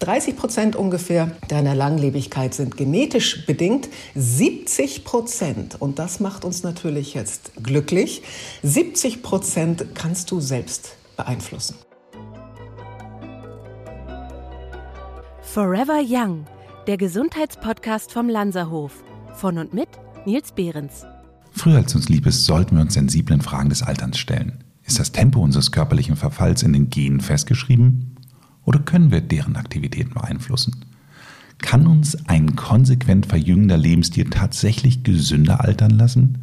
30 Prozent ungefähr deiner Langlebigkeit sind genetisch bedingt. 70 Prozent, und das macht uns natürlich jetzt glücklich, 70 Prozent kannst du selbst beeinflussen. Forever Young, der Gesundheitspodcast vom Lanzerhof. Von und mit Nils Behrens. Früher als uns lieb ist, sollten wir uns sensiblen Fragen des Alterns stellen. Ist das Tempo unseres körperlichen Verfalls in den Genen festgeschrieben? Oder können wir deren Aktivitäten beeinflussen? Kann uns ein konsequent verjüngender Lebensstil tatsächlich gesünder altern lassen?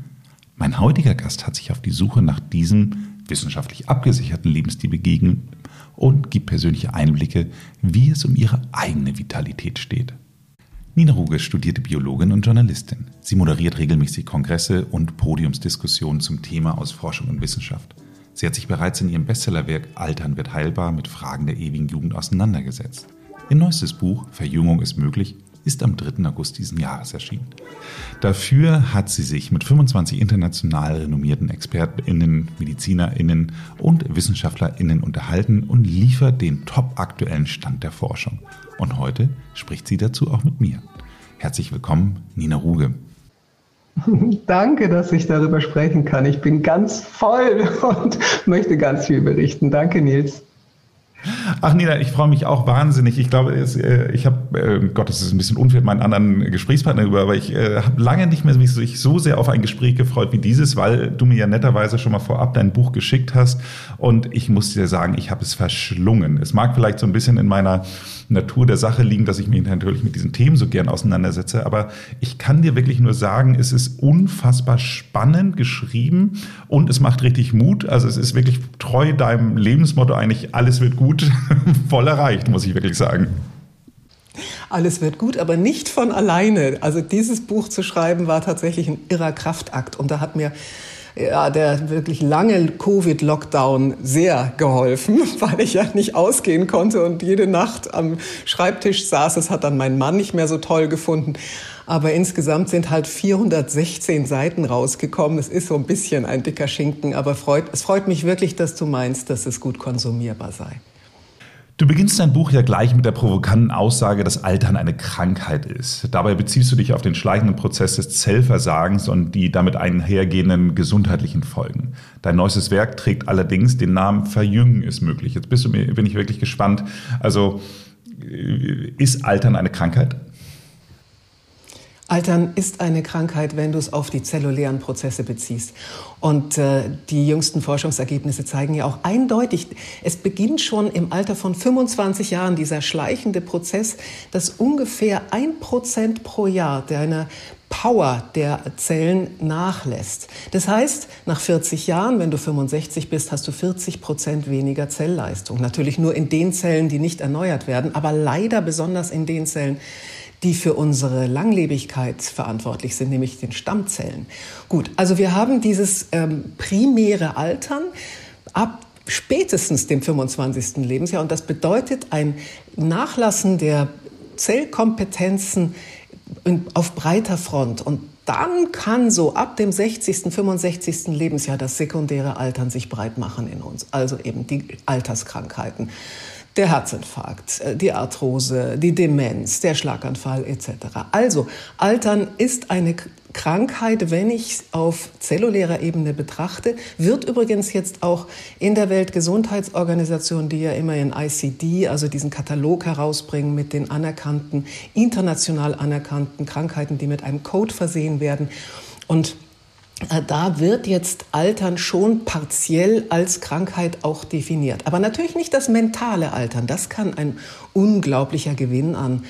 Mein heutiger Gast hat sich auf die Suche nach diesem wissenschaftlich abgesicherten Lebensstil begegnet und gibt persönliche Einblicke, wie es um ihre eigene Vitalität steht. Nina Ruge studierte Biologin und Journalistin. Sie moderiert regelmäßig Kongresse und Podiumsdiskussionen zum Thema aus Forschung und Wissenschaft. Sie hat sich bereits in ihrem Bestsellerwerk Altern wird heilbar mit Fragen der ewigen Jugend auseinandergesetzt. Ihr neuestes Buch Verjüngung ist möglich ist am 3. August diesen Jahres erschienen. Dafür hat sie sich mit 25 international renommierten ExpertInnen, MedizinerInnen und WissenschaftlerInnen unterhalten und liefert den top aktuellen Stand der Forschung. Und heute spricht sie dazu auch mit mir. Herzlich willkommen, Nina Ruge. Danke, dass ich darüber sprechen kann. Ich bin ganz voll und möchte ganz viel berichten. Danke, Nils. Ach Nina, ich freue mich auch wahnsinnig. Ich glaube, äh, ich habe, äh, Gott, das ist ein bisschen unfair meinen anderen Gesprächspartner über, aber ich äh, habe lange nicht mehr mich so sehr auf ein Gespräch gefreut wie dieses, weil du mir ja netterweise schon mal vorab dein Buch geschickt hast und ich muss dir sagen, ich habe es verschlungen. Es mag vielleicht so ein bisschen in meiner Natur der Sache liegen, dass ich mich natürlich mit diesen Themen so gern auseinandersetze. Aber ich kann dir wirklich nur sagen, es ist unfassbar spannend geschrieben und es macht richtig Mut. Also es ist wirklich treu deinem Lebensmotto eigentlich, alles wird gut, voll erreicht, muss ich wirklich sagen. Alles wird gut, aber nicht von alleine. Also dieses Buch zu schreiben war tatsächlich ein irrer Kraftakt. Und da hat mir ja, der wirklich lange Covid-Lockdown sehr geholfen, weil ich ja nicht ausgehen konnte und jede Nacht am Schreibtisch saß. Das hat dann mein Mann nicht mehr so toll gefunden. Aber insgesamt sind halt 416 Seiten rausgekommen. Es ist so ein bisschen ein dicker Schinken, aber freut, es freut mich wirklich, dass du meinst, dass es gut konsumierbar sei. Du beginnst dein Buch ja gleich mit der provokanten Aussage, dass Altern eine Krankheit ist. Dabei beziehst du dich auf den schleichenden Prozess des Zellversagens und die damit einhergehenden gesundheitlichen Folgen. Dein neuestes Werk trägt allerdings den Namen Verjüngen ist möglich. Jetzt bist du mir, bin ich wirklich gespannt. Also, äh, ist Altern eine Krankheit? Altern ist eine Krankheit, wenn du es auf die zellulären Prozesse beziehst. Und äh, die jüngsten Forschungsergebnisse zeigen ja auch eindeutig, es beginnt schon im Alter von 25 Jahren dieser schleichende Prozess, dass ungefähr ein Prozent pro Jahr deiner Power der Zellen nachlässt. Das heißt, nach 40 Jahren, wenn du 65 bist, hast du 40 Prozent weniger Zellleistung. Natürlich nur in den Zellen, die nicht erneuert werden, aber leider besonders in den Zellen, die für unsere Langlebigkeit verantwortlich sind, nämlich den Stammzellen. Gut, also wir haben dieses ähm, primäre Altern ab spätestens dem 25. Lebensjahr und das bedeutet ein Nachlassen der Zellkompetenzen auf breiter Front und dann kann so ab dem 60., 65. Lebensjahr das sekundäre Altern sich breit machen in uns, also eben die Alterskrankheiten der Herzinfarkt, äh, die Arthrose, die Demenz, der Schlaganfall etc. Also Altern ist eine Krankheit, wenn ich es auf zellulärer Ebene betrachte, wird übrigens jetzt auch in der Weltgesundheitsorganisation, die ja immer in ICD, also diesen Katalog herausbringen mit den anerkannten, international anerkannten Krankheiten, die mit einem Code versehen werden. Und äh, da wird jetzt Altern schon partiell als Krankheit auch definiert. Aber natürlich nicht das mentale Altern. Das kann ein unglaublicher Gewinn an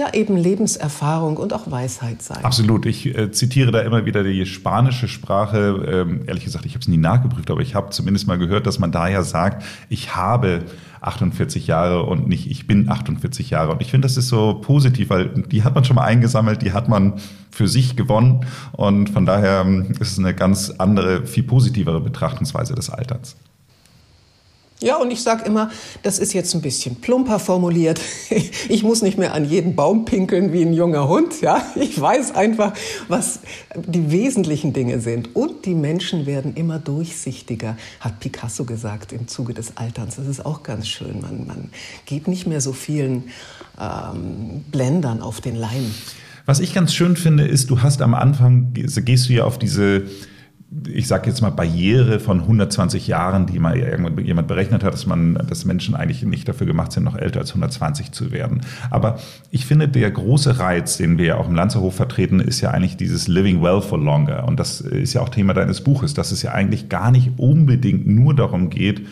ja eben Lebenserfahrung und auch Weisheit sein. Absolut. Ich äh, zitiere da immer wieder die spanische Sprache. Ähm, ehrlich gesagt, ich habe es nie nachgeprüft, aber ich habe zumindest mal gehört, dass man da ja sagt, ich habe 48 Jahre und nicht ich bin 48 Jahre. Und ich finde, das ist so positiv, weil die hat man schon mal eingesammelt, die hat man für sich gewonnen. Und von daher ähm, ist es eine ganz andere, viel positivere Betrachtungsweise des Alterns. Ja, und ich sage immer, das ist jetzt ein bisschen plumper formuliert. Ich muss nicht mehr an jeden Baum pinkeln wie ein junger Hund. Ja, ich weiß einfach, was die wesentlichen Dinge sind. Und die Menschen werden immer durchsichtiger, hat Picasso gesagt im Zuge des Alterns. Das ist auch ganz schön. Man, man geht nicht mehr so vielen ähm, Blendern auf den Leim. Was ich ganz schön finde, ist, du hast am Anfang, gehst du ja auf diese ich sage jetzt mal, Barriere von 120 Jahren, die mal jemand berechnet hat, dass man, dass Menschen eigentlich nicht dafür gemacht sind, noch älter als 120 zu werden. Aber ich finde, der große Reiz, den wir ja auch im Lanzerhof vertreten, ist ja eigentlich dieses Living Well for Longer. Und das ist ja auch Thema deines Buches, dass es ja eigentlich gar nicht unbedingt nur darum geht,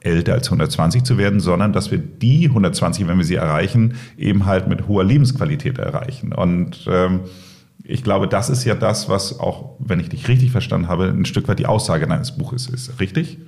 älter als 120 zu werden, sondern dass wir die 120, wenn wir sie erreichen, eben halt mit hoher Lebensqualität erreichen. Und ähm, ich glaube, das ist ja das, was auch, wenn ich dich richtig verstanden habe, ein Stück weit die Aussage deines Buches ist. Richtig?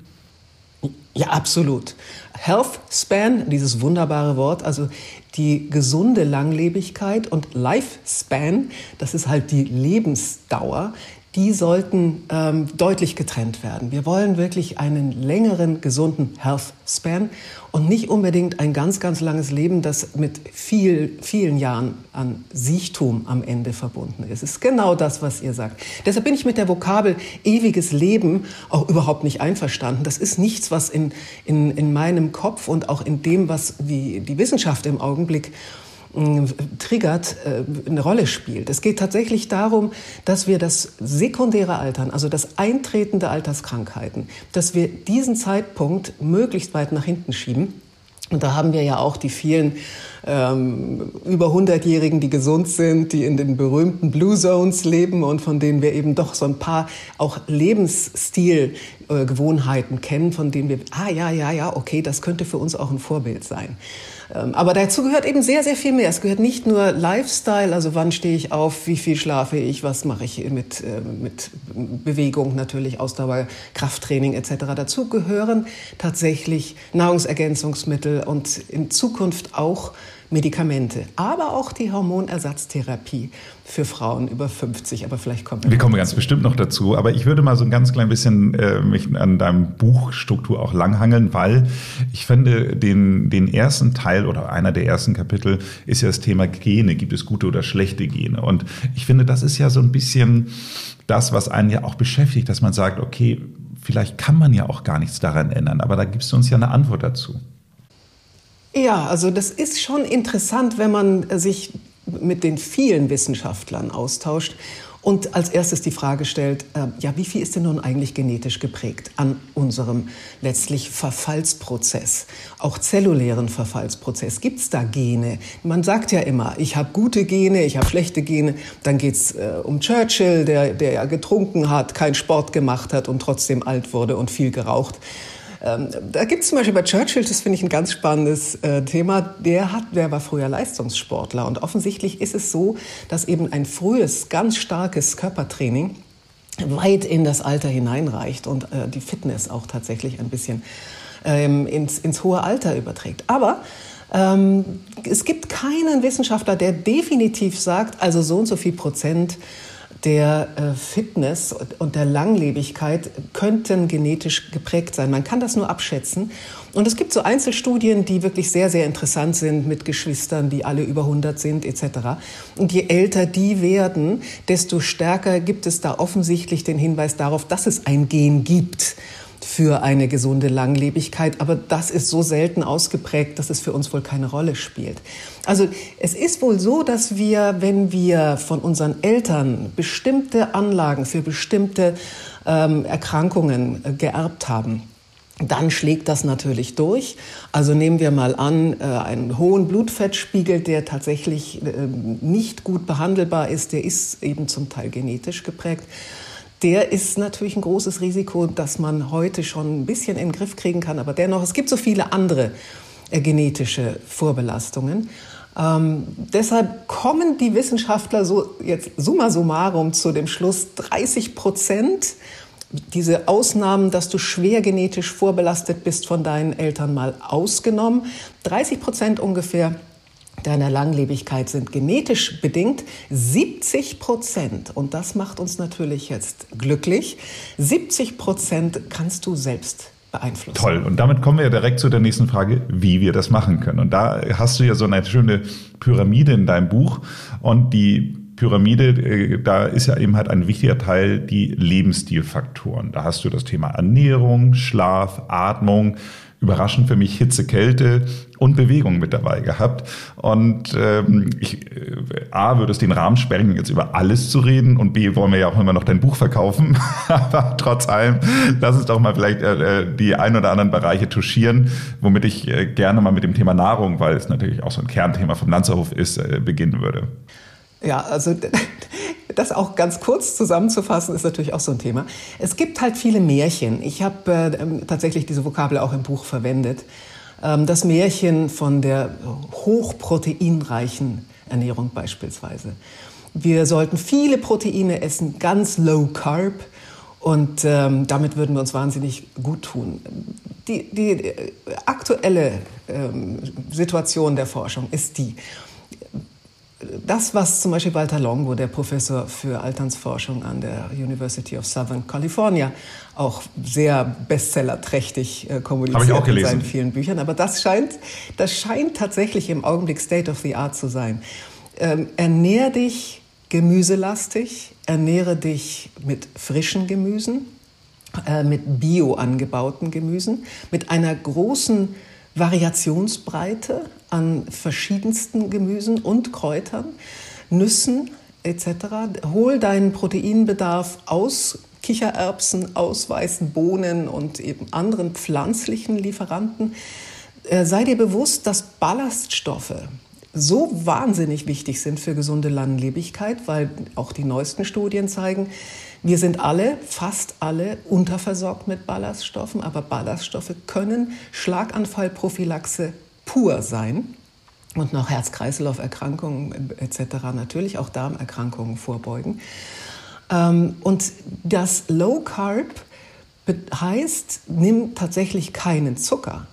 Ja, absolut. Health Span, dieses wunderbare Wort, also die gesunde Langlebigkeit und Lifespan, das ist halt die Lebensdauer, die sollten ähm, deutlich getrennt werden. Wir wollen wirklich einen längeren, gesunden Health Span und nicht unbedingt ein ganz, ganz langes Leben, das mit viel, vielen Jahren an Siechtum am Ende verbunden ist. Es ist genau das, was ihr sagt. Deshalb bin ich mit der Vokabel ewiges Leben auch überhaupt nicht einverstanden. Das ist nichts, was in, in, in meinem Kopf und auch in dem, was die, die Wissenschaft im Augenblick äh, triggert, äh, eine Rolle spielt. Es geht tatsächlich darum, dass wir das sekundäre Altern, also das Eintreten der Alterskrankheiten, dass wir diesen Zeitpunkt möglichst weit nach hinten schieben. Und da haben wir ja auch die vielen ähm, über 100-Jährigen, die gesund sind, die in den berühmten Blue Zones leben und von denen wir eben doch so ein paar auch Lebensstilgewohnheiten äh, kennen, von denen wir, ah ja, ja, ja, okay, das könnte für uns auch ein Vorbild sein. Ähm, aber dazu gehört eben sehr, sehr viel mehr. Es gehört nicht nur Lifestyle, also wann stehe ich auf, wie viel schlafe ich, was mache ich mit, äh, mit Bewegung natürlich, Ausdauer, Krafttraining etc. Dazu gehören tatsächlich Nahrungsergänzungsmittel und in Zukunft auch Medikamente, aber auch die Hormonersatztherapie für Frauen über 50. Aber vielleicht kommen wir. Wir kommen ganz bestimmt noch dazu. Aber ich würde mal so ein ganz klein bisschen äh, mich an deinem Buchstruktur auch langhangeln, weil ich finde, den, den ersten Teil oder einer der ersten Kapitel ist ja das Thema Gene. Gibt es gute oder schlechte Gene? Und ich finde, das ist ja so ein bisschen das, was einen ja auch beschäftigt, dass man sagt, okay, vielleicht kann man ja auch gar nichts daran ändern. Aber da gibst du uns ja eine Antwort dazu. Ja, also das ist schon interessant, wenn man sich mit den vielen Wissenschaftlern austauscht und als erstes die Frage stellt, äh, ja, wie viel ist denn nun eigentlich genetisch geprägt an unserem letztlich Verfallsprozess, auch zellulären Verfallsprozess? Gibt es da Gene? Man sagt ja immer, ich habe gute Gene, ich habe schlechte Gene. Dann geht es äh, um Churchill, der, der ja getrunken hat, keinen Sport gemacht hat und trotzdem alt wurde und viel geraucht. Ähm, da gibt es zum Beispiel bei Churchill, das finde ich ein ganz spannendes äh, Thema, der, hat, der war früher Leistungssportler und offensichtlich ist es so, dass eben ein frühes, ganz starkes Körpertraining weit in das Alter hineinreicht und äh, die Fitness auch tatsächlich ein bisschen ähm, ins, ins hohe Alter überträgt. Aber ähm, es gibt keinen Wissenschaftler, der definitiv sagt, also so und so viel Prozent der äh, Fitness und der Langlebigkeit könnten genetisch geprägt sein. Man kann das nur abschätzen. Und es gibt so Einzelstudien, die wirklich sehr, sehr interessant sind mit Geschwistern, die alle über 100 sind etc. Und je älter die werden, desto stärker gibt es da offensichtlich den Hinweis darauf, dass es ein Gen gibt für eine gesunde Langlebigkeit. Aber das ist so selten ausgeprägt, dass es für uns wohl keine Rolle spielt. Also es ist wohl so, dass wir, wenn wir von unseren Eltern bestimmte Anlagen für bestimmte ähm, Erkrankungen äh, geerbt haben, dann schlägt das natürlich durch. Also nehmen wir mal an, äh, einen hohen Blutfettspiegel, der tatsächlich äh, nicht gut behandelbar ist, der ist eben zum Teil genetisch geprägt der ist natürlich ein großes Risiko, das man heute schon ein bisschen in den Griff kriegen kann. Aber dennoch, es gibt so viele andere äh, genetische Vorbelastungen. Ähm, deshalb kommen die Wissenschaftler so jetzt summa summarum zu dem Schluss, 30 Prozent diese Ausnahmen, dass du schwer genetisch vorbelastet bist von deinen Eltern mal ausgenommen. 30 Prozent ungefähr deiner Langlebigkeit sind genetisch bedingt 70 Prozent. Und das macht uns natürlich jetzt glücklich. 70 Prozent kannst du selbst beeinflussen. Toll. Und damit kommen wir ja direkt zu der nächsten Frage, wie wir das machen können. Und da hast du ja so eine schöne Pyramide in deinem Buch. Und die Pyramide, äh, da ist ja eben halt ein wichtiger Teil die Lebensstilfaktoren. Da hast du das Thema Ernährung, Schlaf, Atmung, überraschend für mich Hitze, Kälte und Bewegung mit dabei gehabt. Und ähm, ich, äh, A, würde es den Rahmen sprengen, jetzt über alles zu reden und B, wollen wir ja auch immer noch dein Buch verkaufen. Aber trotz allem, lass uns doch mal vielleicht äh, äh, die ein oder anderen Bereiche touchieren, womit ich äh, gerne mal mit dem Thema Nahrung, weil es natürlich auch so ein Kernthema vom Lanzerhof ist, äh, beginnen würde. Ja, also das auch ganz kurz zusammenzufassen, ist natürlich auch so ein Thema. Es gibt halt viele Märchen. Ich habe äh, ähm, tatsächlich diese Vokabel auch im Buch verwendet. Ähm, das Märchen von der hochproteinreichen Ernährung beispielsweise. Wir sollten viele Proteine essen, ganz low carb. Und ähm, damit würden wir uns wahnsinnig gut tun. Die, die äh, aktuelle ähm, Situation der Forschung ist die, das, was zum Beispiel Walter Longo, der Professor für Alternsforschung an der University of Southern California, auch sehr bestsellerträchtig äh, kommuniziert in seinen vielen Büchern. Aber das scheint, das scheint tatsächlich im Augenblick State of the Art zu sein. Ähm, ernähr dich gemüselastig, ernähre dich mit frischen Gemüsen, äh, mit bio angebauten Gemüsen, mit einer großen Variationsbreite an verschiedensten Gemüsen und Kräutern, Nüssen etc. Hol deinen Proteinbedarf aus Kichererbsen, aus weißen Bohnen und eben anderen pflanzlichen Lieferanten. Äh, sei dir bewusst, dass Ballaststoffe so wahnsinnig wichtig sind für gesunde Langlebigkeit, weil auch die neuesten Studien zeigen, wir sind alle, fast alle, unterversorgt mit Ballaststoffen, aber Ballaststoffe können Schlaganfallprophylaxe pur sein und noch Herz-Kreislauf-Erkrankungen etc., natürlich auch Darmerkrankungen vorbeugen. Ähm, und das Low Carb heißt, nimm tatsächlich keinen Zucker.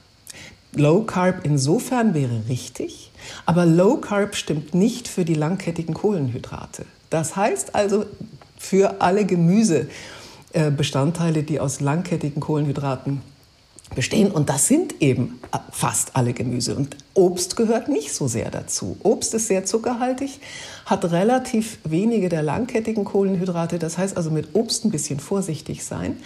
Low Carb insofern wäre richtig, aber Low Carb stimmt nicht für die langkettigen Kohlenhydrate. Das heißt also, für alle Gemüsebestandteile, die aus langkettigen Kohlenhydraten bestehen. Und das sind eben fast alle Gemüse. Und Obst gehört nicht so sehr dazu. Obst ist sehr zuckerhaltig, hat relativ wenige der langkettigen Kohlenhydrate. Das heißt also mit Obst ein bisschen vorsichtig sein.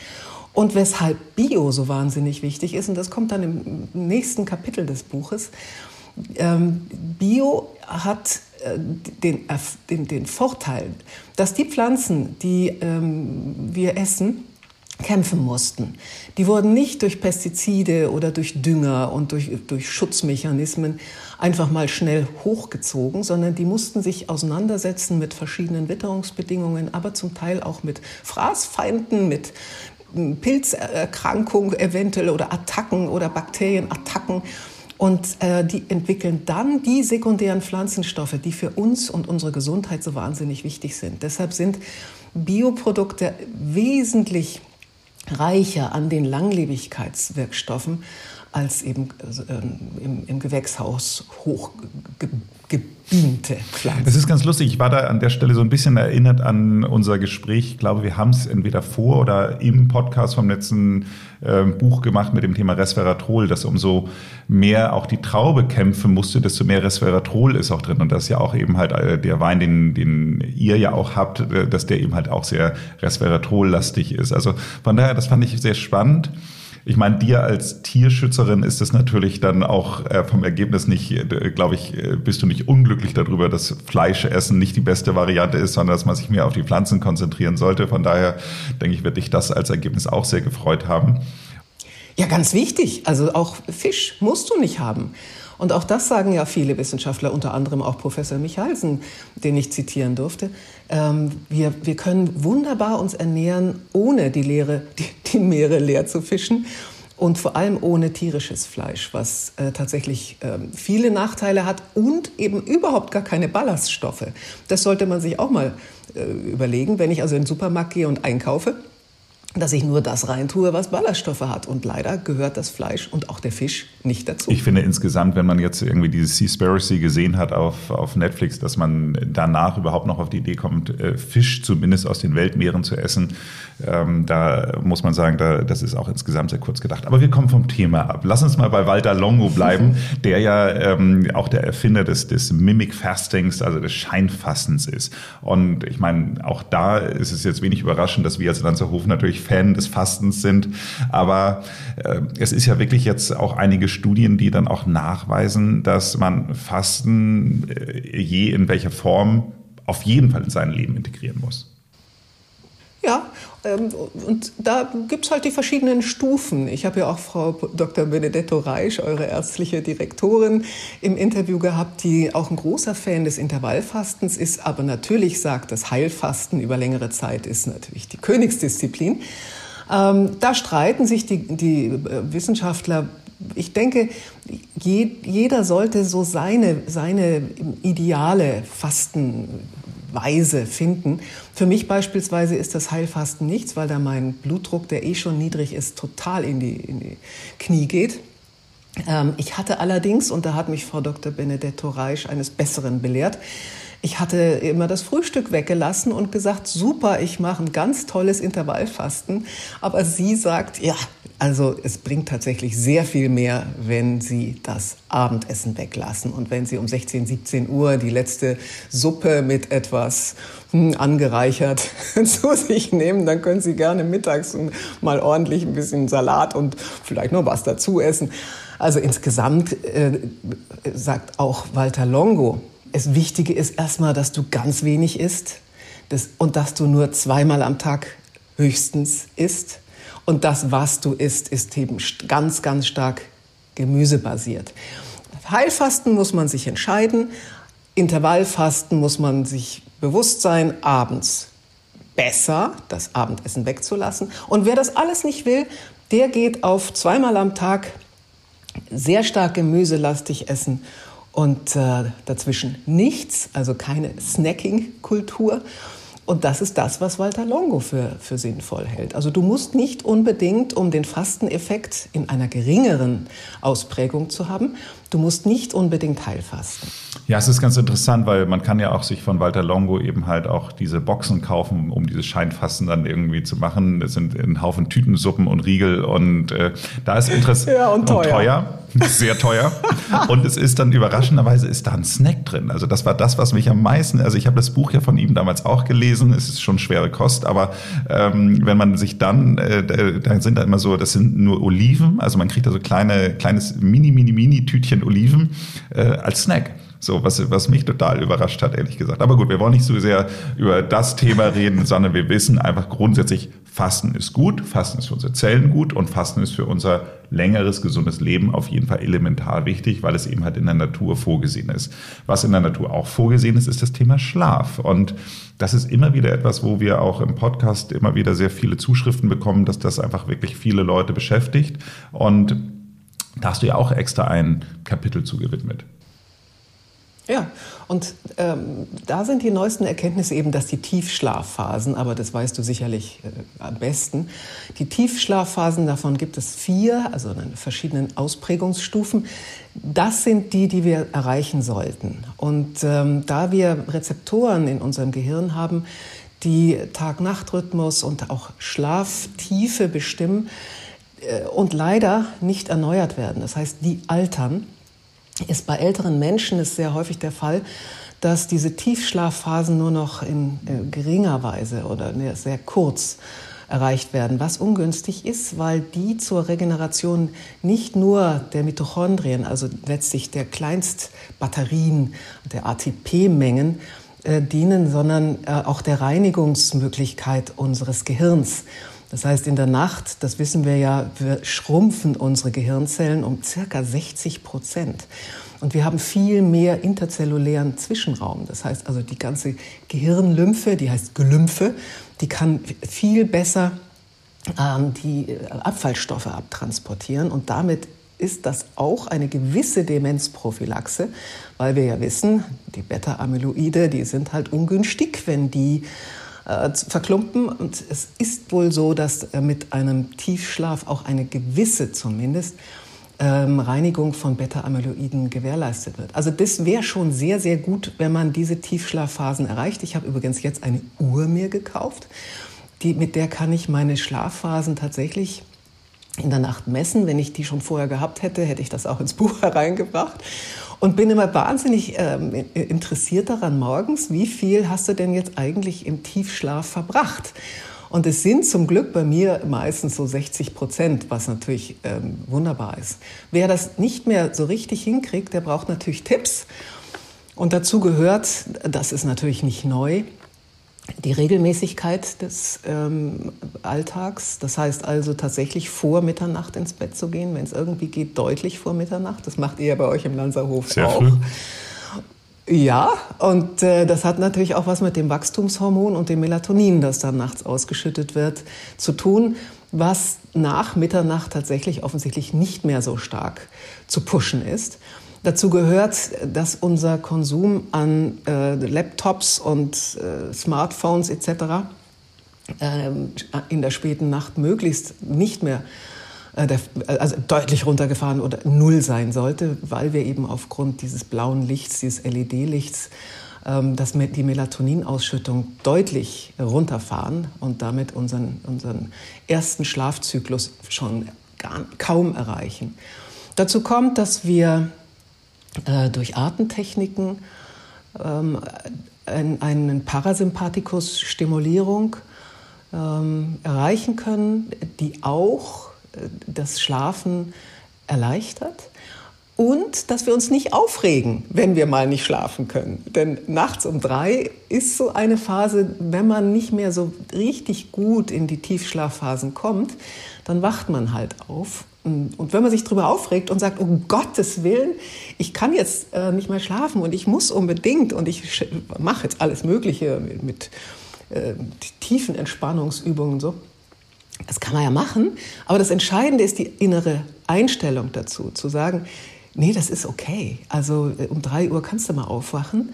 Und weshalb Bio so wahnsinnig wichtig ist, und das kommt dann im nächsten Kapitel des Buches, ähm, Bio hat äh, den, den, den Vorteil, dass die Pflanzen, die ähm, wir essen, kämpfen mussten. Die wurden nicht durch Pestizide oder durch Dünger und durch, durch Schutzmechanismen einfach mal schnell hochgezogen, sondern die mussten sich auseinandersetzen mit verschiedenen Witterungsbedingungen, aber zum Teil auch mit Fraßfeinden, mit Pilzerkrankungen eventuell oder Attacken oder Bakterienattacken. Und äh, die entwickeln dann die sekundären Pflanzenstoffe, die für uns und unsere Gesundheit so wahnsinnig wichtig sind. Deshalb sind Bioprodukte wesentlich reicher an den Langlebigkeitswirkstoffen als eben äh, im, im, Gewächshaus hochgebiente Pflanzen. Es ist ganz lustig. Ich war da an der Stelle so ein bisschen erinnert an unser Gespräch. Ich glaube, wir haben es entweder vor oder im Podcast vom letzten äh, Buch gemacht mit dem Thema Resveratrol, dass umso mehr auch die Traube kämpfen musste, desto mehr Resveratrol ist auch drin. Und das ja auch eben halt äh, der Wein, den, den ihr ja auch habt, äh, dass der eben halt auch sehr Resveratrol-lastig ist. Also von daher, das fand ich sehr spannend. Ich meine, dir als Tierschützerin ist es natürlich dann auch äh, vom Ergebnis nicht, äh, glaube ich, äh, bist du nicht unglücklich darüber, dass Fleischessen nicht die beste Variante ist, sondern dass man sich mehr auf die Pflanzen konzentrieren sollte. Von daher denke ich, wird dich das als Ergebnis auch sehr gefreut haben. Ja, ganz wichtig. Also auch Fisch musst du nicht haben. Und auch das sagen ja viele Wissenschaftler, unter anderem auch Professor Michalsen, den ich zitieren durfte. Ähm, wir, wir können wunderbar uns ernähren, ohne die, Leere, die, die Meere leer zu fischen und vor allem ohne tierisches Fleisch, was äh, tatsächlich äh, viele Nachteile hat und eben überhaupt gar keine Ballaststoffe. Das sollte man sich auch mal äh, überlegen, wenn ich also in den Supermarkt gehe und einkaufe dass ich nur das reintue, was Ballaststoffe hat. Und leider gehört das Fleisch und auch der Fisch nicht dazu. Ich finde insgesamt, wenn man jetzt irgendwie dieses Seaspiracy gesehen hat auf, auf Netflix, dass man danach überhaupt noch auf die Idee kommt, äh, Fisch zumindest aus den Weltmeeren zu essen, ähm, da muss man sagen, da, das ist auch insgesamt sehr kurz gedacht. Aber wir kommen vom Thema ab. Lass uns mal bei Walter Longo bleiben, der ja ähm, auch der Erfinder des, des Mimic Fastings, also des Scheinfastens ist. Und ich meine, auch da ist es jetzt wenig überraschend, dass wir als Lanzerhof natürlich Fan des Fastens sind. Aber äh, es ist ja wirklich jetzt auch einige Studien, die dann auch nachweisen, dass man Fasten äh, je in welcher Form auf jeden Fall in sein Leben integrieren muss. Ja, ähm, und da gibt es halt die verschiedenen Stufen. Ich habe ja auch Frau Dr. Benedetto Reisch, eure ärztliche Direktorin, im Interview gehabt, die auch ein großer Fan des Intervallfastens ist, aber natürlich sagt, das Heilfasten über längere Zeit ist natürlich die Königsdisziplin. Ähm, da streiten sich die, die äh, Wissenschaftler ich denke, jeder sollte so seine, seine ideale Fasten Weise finden. Für mich beispielsweise ist das Heilfasten nichts, weil da mein Blutdruck, der eh schon niedrig ist, total in die, in die Knie geht. Ähm, ich hatte allerdings, und da hat mich Frau Dr. Benedetto Reisch eines Besseren belehrt, ich hatte immer das Frühstück weggelassen und gesagt, super, ich mache ein ganz tolles Intervallfasten. Aber sie sagt, ja, also es bringt tatsächlich sehr viel mehr, wenn Sie das Abendessen weglassen und wenn Sie um 16, 17 Uhr die letzte Suppe mit etwas hm, angereichert zu sich nehmen, dann können Sie gerne mittags mal ordentlich ein bisschen Salat und vielleicht noch was dazu essen. Also insgesamt äh, sagt auch Walter Longo, das Wichtige ist erstmal, dass du ganz wenig isst das, und dass du nur zweimal am Tag höchstens isst und das, was du isst, ist eben ganz, ganz stark gemüsebasiert. Heilfasten muss man sich entscheiden. Intervallfasten muss man sich bewusst sein, abends besser das Abendessen wegzulassen. Und wer das alles nicht will, der geht auf zweimal am Tag sehr stark gemüselastig essen und äh, dazwischen nichts, also keine Snacking-Kultur. Und das ist das, was Walter Longo für, für sinnvoll hält. Also du musst nicht unbedingt, um den Fasteneffekt in einer geringeren Ausprägung zu haben, du musst nicht unbedingt heilfasten. Ja, es ist ganz interessant, weil man kann ja auch sich von Walter Longo eben halt auch diese Boxen kaufen, um dieses Scheinfasten dann irgendwie zu machen. Das sind ein Haufen Tütensuppen und Riegel und äh, da ist interessant ja, und teuer. Und teuer. Sehr teuer. und es ist dann überraschenderweise ist da ein Snack drin. Also das war das, was mich am meisten, also ich habe das Buch ja von ihm damals auch gelesen. Es ist schon schwere Kost, aber ähm, wenn man sich dann, äh, da sind da immer so, das sind nur Oliven. Also man kriegt da so kleine, kleines Mini, Mini, Mini Tütchen Oliven äh, als Snack. So, was, was mich total überrascht hat, ehrlich gesagt. Aber gut, wir wollen nicht so sehr über das Thema reden, sondern wir wissen einfach grundsätzlich, Fasten ist gut, Fasten ist für unsere Zellen gut und Fasten ist für unser längeres, gesundes Leben auf jeden Fall elementar wichtig, weil es eben halt in der Natur vorgesehen ist. Was in der Natur auch vorgesehen ist, ist das Thema Schlaf. Und das ist immer wieder etwas, wo wir auch im Podcast immer wieder sehr viele Zuschriften bekommen, dass das einfach wirklich viele Leute beschäftigt. Und da hast du ja auch extra ein Kapitel zugewidmet. Ja, und ähm, da sind die neuesten Erkenntnisse eben, dass die Tiefschlafphasen, aber das weißt du sicherlich äh, am besten, die Tiefschlafphasen, davon gibt es vier, also in verschiedenen Ausprägungsstufen, das sind die, die wir erreichen sollten. Und ähm, da wir Rezeptoren in unserem Gehirn haben, die Tag-Nacht-Rhythmus und auch Schlaftiefe bestimmen und leider nicht erneuert werden, das heißt, die altern, ist bei älteren Menschen ist sehr häufig der Fall, dass diese Tiefschlafphasen nur noch in äh, geringer Weise oder sehr kurz erreicht werden, was ungünstig ist, weil die zur Regeneration nicht nur der Mitochondrien, also letztlich der Kleinstbatterien, der ATP-Mengen, äh, dienen, sondern äh, auch der Reinigungsmöglichkeit unseres Gehirns. Das heißt, in der Nacht, das wissen wir ja, wir schrumpfen unsere Gehirnzellen um circa 60 Prozent. Und wir haben viel mehr interzellulären Zwischenraum. Das heißt also, die ganze Gehirnlymphe, die heißt Glymphe, die kann viel besser ähm, die Abfallstoffe abtransportieren und damit ist das auch eine gewisse Demenzprophylaxe, weil wir ja wissen, die Beta-Amyloide, die sind halt ungünstig, wenn die äh, verklumpen. Und es ist wohl so, dass äh, mit einem Tiefschlaf auch eine gewisse zumindest ähm, Reinigung von Beta-Amyloiden gewährleistet wird. Also das wäre schon sehr, sehr gut, wenn man diese Tiefschlafphasen erreicht. Ich habe übrigens jetzt eine Uhr mir gekauft. Die, mit der kann ich meine Schlafphasen tatsächlich in der Nacht messen. Wenn ich die schon vorher gehabt hätte, hätte ich das auch ins Buch hereingebracht. Und bin immer wahnsinnig ähm, interessiert daran morgens, wie viel hast du denn jetzt eigentlich im Tiefschlaf verbracht? Und es sind zum Glück bei mir meistens so 60 Prozent, was natürlich ähm, wunderbar ist. Wer das nicht mehr so richtig hinkriegt, der braucht natürlich Tipps. Und dazu gehört, das ist natürlich nicht neu, die Regelmäßigkeit des ähm, Alltags. Das heißt also tatsächlich vor Mitternacht ins Bett zu gehen, wenn es irgendwie geht, deutlich vor Mitternacht. Das macht ihr ja bei euch im Lanzerhof Sehr auch. Früh. Ja, und äh, das hat natürlich auch was mit dem Wachstumshormon und dem Melatonin, das dann nachts ausgeschüttet wird, zu tun, was nach Mitternacht tatsächlich offensichtlich nicht mehr so stark zu pushen ist. Dazu gehört, dass unser Konsum an äh, Laptops und äh, Smartphones etc. Äh, in der späten Nacht möglichst nicht mehr äh, also deutlich runtergefahren oder null sein sollte, weil wir eben aufgrund dieses blauen Lichts, dieses LED-Lichts, ähm, dass die Melatoninausschüttung deutlich runterfahren und damit unseren, unseren ersten Schlafzyklus schon gar, kaum erreichen. Dazu kommt, dass wir äh, durch Atemtechniken ähm, eine Parasympathikus-Stimulierung ähm, erreichen können, die auch das Schlafen erleichtert und dass wir uns nicht aufregen, wenn wir mal nicht schlafen können. Denn nachts um drei ist so eine Phase, wenn man nicht mehr so richtig gut in die Tiefschlafphasen kommt, dann wacht man halt auf. Und wenn man sich darüber aufregt und sagt, um Gottes Willen, ich kann jetzt äh, nicht mehr schlafen und ich muss unbedingt und ich mache jetzt alles Mögliche mit, mit äh, tiefen Entspannungsübungen und so, das kann man ja machen, aber das Entscheidende ist die innere Einstellung dazu, zu sagen, nee, das ist okay. Also äh, um drei Uhr kannst du mal aufwachen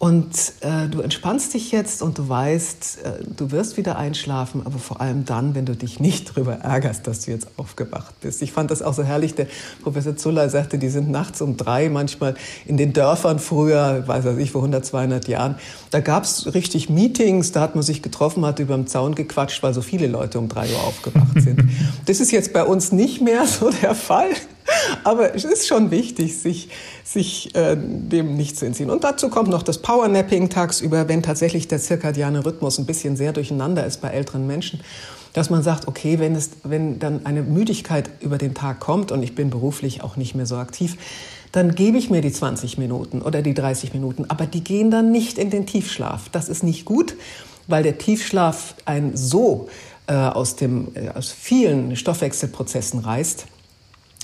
und äh, du entspannst dich jetzt und du weißt, äh, du wirst wieder einschlafen, aber vor allem dann, wenn du dich nicht darüber ärgerst, dass du jetzt aufgewacht bist. Ich fand das auch so herrlich. Der Professor Zuller sagte, die sind nachts um drei manchmal in den Dörfern früher, weiß ich, vor 100, 200 Jahren. Da gab es richtig Meetings, da hat man sich getroffen, hat über den Zaun gequatscht, weil so viele Leute um drei Uhr aufgewacht sind. Das ist jetzt bei uns nicht mehr so der Fall. Aber es ist schon wichtig, sich, sich äh, dem nicht zu entziehen. Und dazu kommt noch das Powernapping tagsüber, wenn tatsächlich der zirkadiane Rhythmus ein bisschen sehr durcheinander ist bei älteren Menschen, dass man sagt, okay, wenn, es, wenn dann eine Müdigkeit über den Tag kommt und ich bin beruflich auch nicht mehr so aktiv, dann gebe ich mir die 20 Minuten oder die 30 Minuten, aber die gehen dann nicht in den Tiefschlaf. Das ist nicht gut, weil der Tiefschlaf ein so äh, aus, dem, äh, aus vielen Stoffwechselprozessen reißt,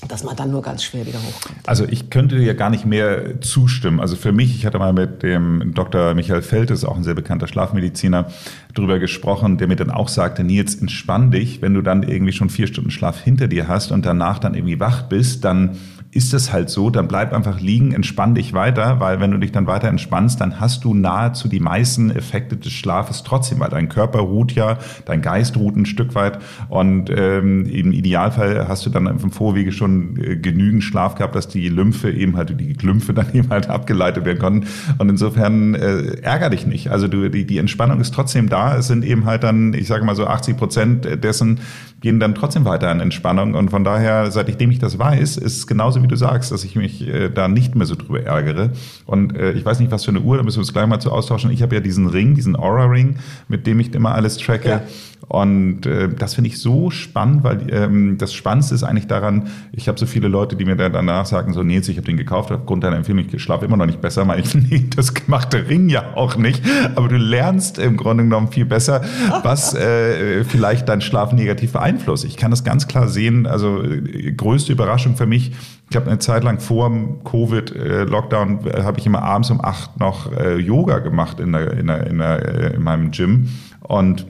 dass man dann nur ganz schwer wieder hochkommt. Also ich könnte dir gar nicht mehr zustimmen. Also für mich, ich hatte mal mit dem Dr. Michael Feltes, auch ein sehr bekannter Schlafmediziner, drüber gesprochen, der mir dann auch sagte, Nils, entspann dich, wenn du dann irgendwie schon vier Stunden Schlaf hinter dir hast und danach dann irgendwie wach bist, dann ist es halt so, dann bleib einfach liegen, entspann dich weiter, weil wenn du dich dann weiter entspannst, dann hast du nahezu die meisten Effekte des Schlafes trotzdem, weil dein Körper ruht ja, dein Geist ruht ein Stück weit und ähm, im Idealfall hast du dann im Vorwege schon äh, genügend Schlaf gehabt, dass die Lymphe eben halt, die Glymphe dann eben halt abgeleitet werden konnten und insofern äh, ärger dich nicht. Also du, die, die Entspannung ist trotzdem da. Es sind eben halt dann, ich sage mal so 80 Prozent dessen, gehen dann trotzdem weiter in Entspannung. Und von daher, seitdem ich das weiß, ist es genauso wie du sagst, dass ich mich äh, da nicht mehr so drüber ärgere. Und äh, ich weiß nicht, was für eine Uhr, da müssen wir uns gleich mal zu austauschen. Ich habe ja diesen Ring, diesen Aura-Ring, mit dem ich immer alles tracke. Ja. Und äh, das finde ich so spannend, weil ähm, das Spannendste ist eigentlich daran, ich habe so viele Leute, die mir dann danach sagen, so Nils, ich habe den gekauft, aufgrund deiner Empfehlung, ich schlafe immer noch nicht besser. Meine ich, nee, das gemacht der Ring ja auch nicht. Aber du lernst im Grunde genommen viel besser, was äh, vielleicht deinen Schlaf negativ beeinflusst. Ich kann das ganz klar sehen. Also äh, größte Überraschung für mich, ich habe eine Zeit lang vor dem Covid-Lockdown, äh, habe ich immer abends um acht noch äh, Yoga gemacht in, der, in, der, in, der, in meinem Gym. Und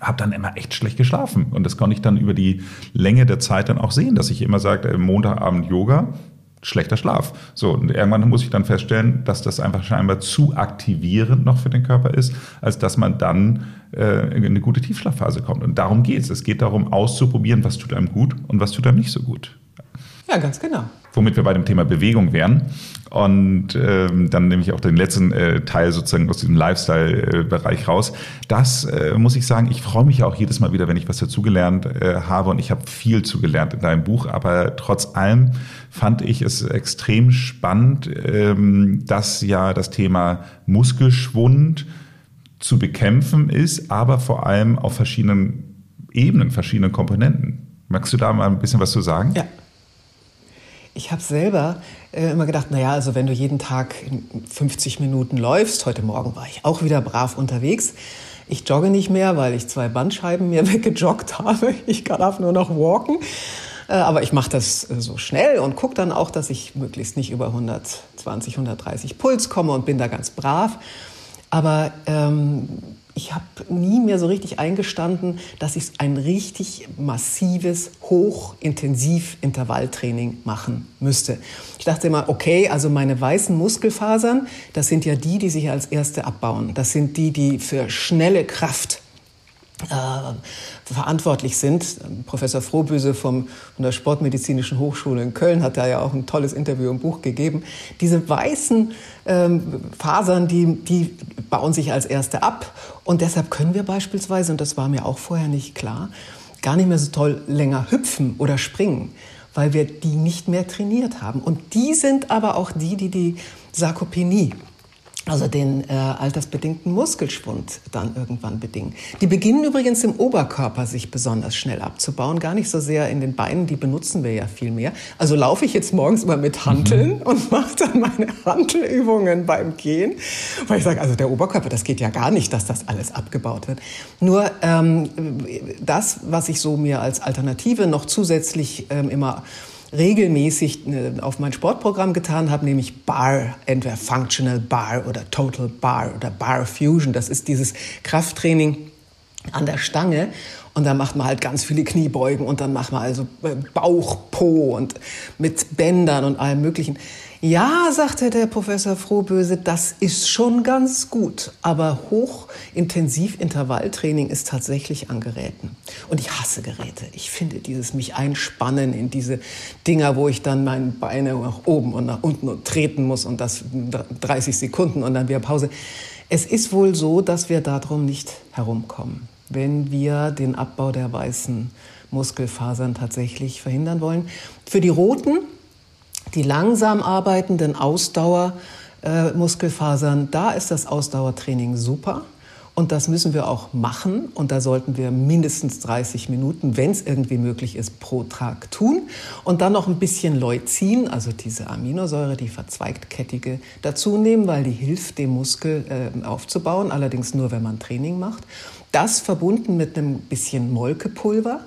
habe dann immer echt schlecht geschlafen. Und das konnte ich dann über die Länge der Zeit dann auch sehen, dass ich immer sagte, Montagabend Yoga, schlechter Schlaf. So, und irgendwann muss ich dann feststellen, dass das einfach scheinbar zu aktivierend noch für den Körper ist, als dass man dann äh, in eine gute Tiefschlafphase kommt. Und darum geht es. Es geht darum, auszuprobieren, was tut einem gut und was tut einem nicht so gut. Ja, ganz genau. Womit wir bei dem Thema Bewegung wären. Und ähm, dann nehme ich auch den letzten äh, Teil sozusagen aus diesem Lifestyle-Bereich raus. Das äh, muss ich sagen, ich freue mich ja auch jedes Mal wieder, wenn ich was dazugelernt äh, habe. Und ich habe viel zugelernt in deinem Buch. Aber trotz allem fand ich es extrem spannend, ähm, dass ja das Thema Muskelschwund zu bekämpfen ist, aber vor allem auf verschiedenen Ebenen, verschiedenen Komponenten. Magst du da mal ein bisschen was zu sagen? Ja. Ich habe selber äh, immer gedacht, naja, also wenn du jeden Tag 50 Minuten läufst, heute Morgen war ich auch wieder brav unterwegs. Ich jogge nicht mehr, weil ich zwei Bandscheiben mir weggejoggt habe. Ich darf nur noch walken. Äh, aber ich mache das äh, so schnell und gucke dann auch, dass ich möglichst nicht über 120, 130 Puls komme und bin da ganz brav. Aber ähm, ich habe nie mehr so richtig eingestanden, dass ich ein richtig massives, hochintensiv Intervalltraining machen müsste. Ich dachte immer, okay, also meine weißen Muskelfasern, das sind ja die, die sich als erste abbauen. Das sind die, die für schnelle Kraft äh, verantwortlich sind. Professor Frohböse vom, von der Sportmedizinischen Hochschule in Köln hat da ja auch ein tolles Interview im Buch gegeben. Diese weißen ähm, Fasern, die, die bauen sich als erste ab. Und deshalb können wir beispielsweise, und das war mir auch vorher nicht klar, gar nicht mehr so toll länger hüpfen oder springen, weil wir die nicht mehr trainiert haben. Und die sind aber auch die, die die Sarkopenie also den äh, altersbedingten Muskelschwund dann irgendwann bedingen. Die beginnen übrigens im Oberkörper sich besonders schnell abzubauen, gar nicht so sehr in den Beinen, die benutzen wir ja viel mehr. Also laufe ich jetzt morgens immer mit Hanteln mhm. und mache dann meine Hantelübungen beim Gehen, weil ich sage, also der Oberkörper, das geht ja gar nicht, dass das alles abgebaut wird. Nur ähm, das, was ich so mir als Alternative noch zusätzlich ähm, immer regelmäßig äh, auf mein Sportprogramm getan habe, nämlich Bar, entweder Functional Bar oder Total Bar oder Bar Fusion. Das ist dieses Krafttraining an der Stange. Und dann macht man halt ganz viele Kniebeugen und dann macht man also äh, Bauch, Po und mit Bändern und allem Möglichen. Ja, sagte der Professor Frohböse, das ist schon ganz gut, aber hochintensiv Intervalltraining ist tatsächlich an Geräten. Und ich hasse Geräte. Ich finde dieses mich einspannen in diese Dinger, wo ich dann meine Beine nach oben und nach unten und treten muss und das 30 Sekunden und dann wieder Pause. Es ist wohl so, dass wir darum nicht herumkommen, wenn wir den Abbau der weißen Muskelfasern tatsächlich verhindern wollen. Für die roten die langsam arbeitenden Ausdauermuskelfasern, da ist das Ausdauertraining super. Und das müssen wir auch machen. Und da sollten wir mindestens 30 Minuten, wenn es irgendwie möglich ist, pro Tag tun. Und dann noch ein bisschen Leucin, also diese Aminosäure, die verzweigtkettige, dazu nehmen, weil die hilft, den Muskel äh, aufzubauen. Allerdings nur, wenn man Training macht. Das verbunden mit einem bisschen Molkepulver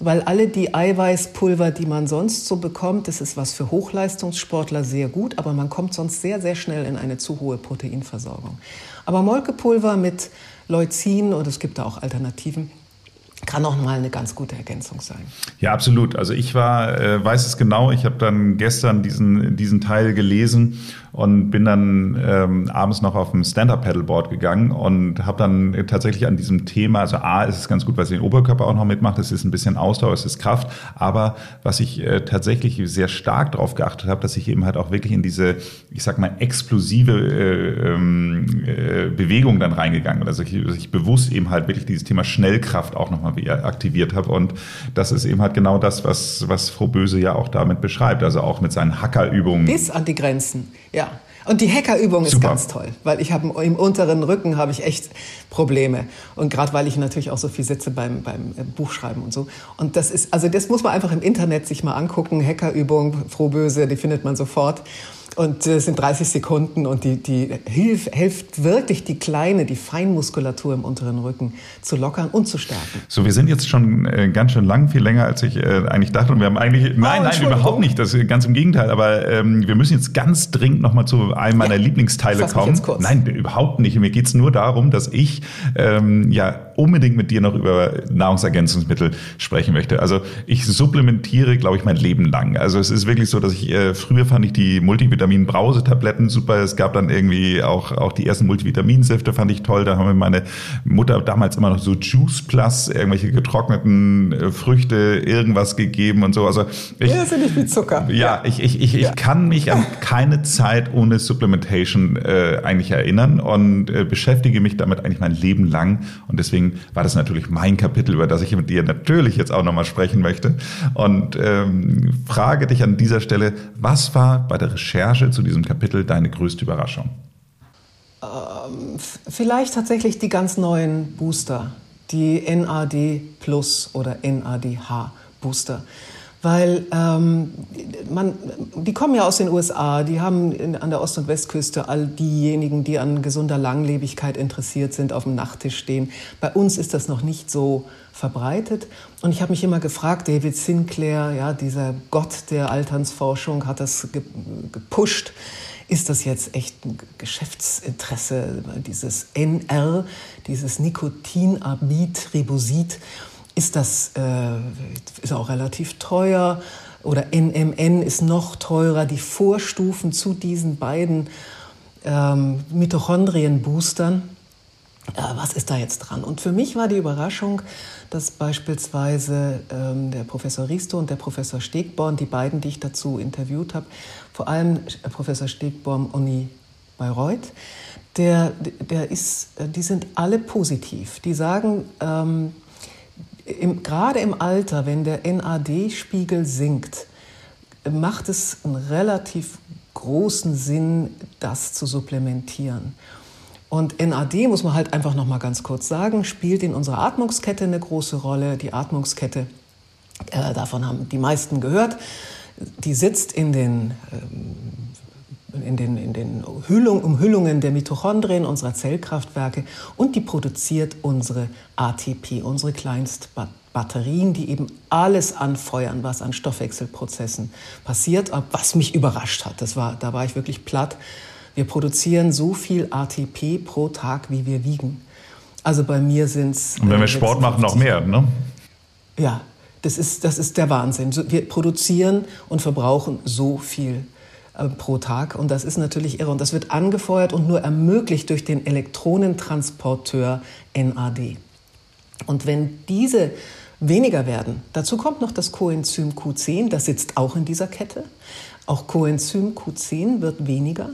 weil alle die Eiweißpulver, die man sonst so bekommt, das ist was für Hochleistungssportler sehr gut, aber man kommt sonst sehr, sehr schnell in eine zu hohe Proteinversorgung. Aber Molkepulver mit Leucin, und es gibt da auch Alternativen, kann auch mal eine ganz gute Ergänzung sein. Ja, absolut. Also ich war, äh, weiß es genau, ich habe dann gestern diesen, diesen Teil gelesen und bin dann ähm, abends noch auf dem Stand-Up-Paddleboard gegangen und habe dann tatsächlich an diesem Thema, also A, ist es ganz gut, weil sie den Oberkörper auch noch mitmacht, es ist ein bisschen Ausdauer, es ist Kraft, aber was ich äh, tatsächlich sehr stark darauf geachtet habe, dass ich eben halt auch wirklich in diese, ich sag mal, explosive äh, ähm, äh, Bewegung dann reingegangen bin. Also ich, ich bewusst eben halt wirklich dieses Thema Schnellkraft auch nochmal aktiviert habe und das ist eben halt genau das, was, was Frau Böse ja auch damit beschreibt, also auch mit seinen Hackerübungen. Bis an die Grenzen. Ja. Und die Hackerübung ist ganz toll, weil ich habe im unteren Rücken habe ich echt Probleme. Und gerade weil ich natürlich auch so viel sitze beim beim äh, Buchschreiben und so. Und das ist also das muss man einfach im Internet sich mal angucken. Hackerübung frohböse die findet man sofort und es äh, sind 30 Sekunden und die, die hilf, hilft wirklich, die kleine, die Feinmuskulatur im unteren Rücken zu lockern und zu stärken. So, wir sind jetzt schon äh, ganz schön lang, viel länger, als ich äh, eigentlich dachte. Und wir haben eigentlich, oh, nein, nein, überhaupt nicht, das ganz im Gegenteil. Aber ähm, wir müssen jetzt ganz dringend nochmal zu einem meiner ja, Lieblingsteile kommen. Nein, überhaupt nicht. Mir geht's nur darum, dass ich ähm, ja unbedingt mit dir noch über Nahrungsergänzungsmittel sprechen möchte. Also ich supplementiere, glaube ich, mein Leben lang. Also es ist wirklich so, dass ich äh, früher fand ich die Multivitamin-Brausetabletten super. Es gab dann irgendwie auch, auch die ersten Multivitaminsäfte fand ich toll. Da haben wir meine Mutter damals immer noch so Juice Plus, irgendwelche getrockneten äh, Früchte, irgendwas gegeben und so. Also ich, ja, sind nicht wie Zucker. Ja, ja. ich, ich, ich, ja. ich kann mich an keine Zeit ohne Supplementation äh, eigentlich erinnern und äh, beschäftige mich damit eigentlich mein Leben lang. Und deswegen war das natürlich mein Kapitel, über das ich mit dir natürlich jetzt auch nochmal sprechen möchte. Und ähm, frage dich an dieser Stelle, was war bei der Recherche zu diesem Kapitel deine größte Überraschung? Ähm, vielleicht tatsächlich die ganz neuen Booster, die NAD Plus oder NADH Booster weil ähm, man, die kommen ja aus den USA, die haben in, an der Ost- und Westküste all diejenigen, die an gesunder Langlebigkeit interessiert sind, auf dem Nachttisch stehen. Bei uns ist das noch nicht so verbreitet. Und ich habe mich immer gefragt, David Sinclair, ja, dieser Gott der Alternsforschung, hat das gepusht. Ist das jetzt echt ein Geschäftsinteresse, dieses NR, dieses Nikotinamid, Ribosid? Ist das äh, ist auch relativ teuer oder NMN ist noch teurer. Die Vorstufen zu diesen beiden ähm, Mitochondrien-Boostern. Äh, was ist da jetzt dran? Und für mich war die Überraschung, dass beispielsweise ähm, der Professor Risto und der Professor Stegborn, die beiden, die ich dazu interviewt habe, vor allem Professor Stegborn Uni Bayreuth, der, der ist, äh, die sind alle positiv. Die sagen, ähm, im, gerade im Alter, wenn der NAD-Spiegel sinkt, macht es einen relativ großen Sinn, das zu supplementieren. Und NAD, muss man halt einfach noch mal ganz kurz sagen, spielt in unserer Atmungskette eine große Rolle. Die Atmungskette, äh, davon haben die meisten gehört, die sitzt in den ähm, in den, in den Hüllung, Umhüllungen der Mitochondrien unserer Zellkraftwerke und die produziert unsere ATP, unsere Kleinstbatterien, die eben alles anfeuern, was an Stoffwechselprozessen passiert, was mich überrascht hat. Das war, da war ich wirklich platt. Wir produzieren so viel ATP pro Tag, wie wir wiegen. Also bei mir sind es. Und wenn wir äh, Sport machen, noch mehr, ne? Ja, das ist, das ist der Wahnsinn. Wir produzieren und verbrauchen so viel äh, pro Tag. Und das ist natürlich irre. Und das wird angefeuert und nur ermöglicht durch den Elektronentransporteur NAD. Und wenn diese weniger werden, dazu kommt noch das Coenzym Q10, das sitzt auch in dieser Kette. Auch Coenzym Q10 wird weniger.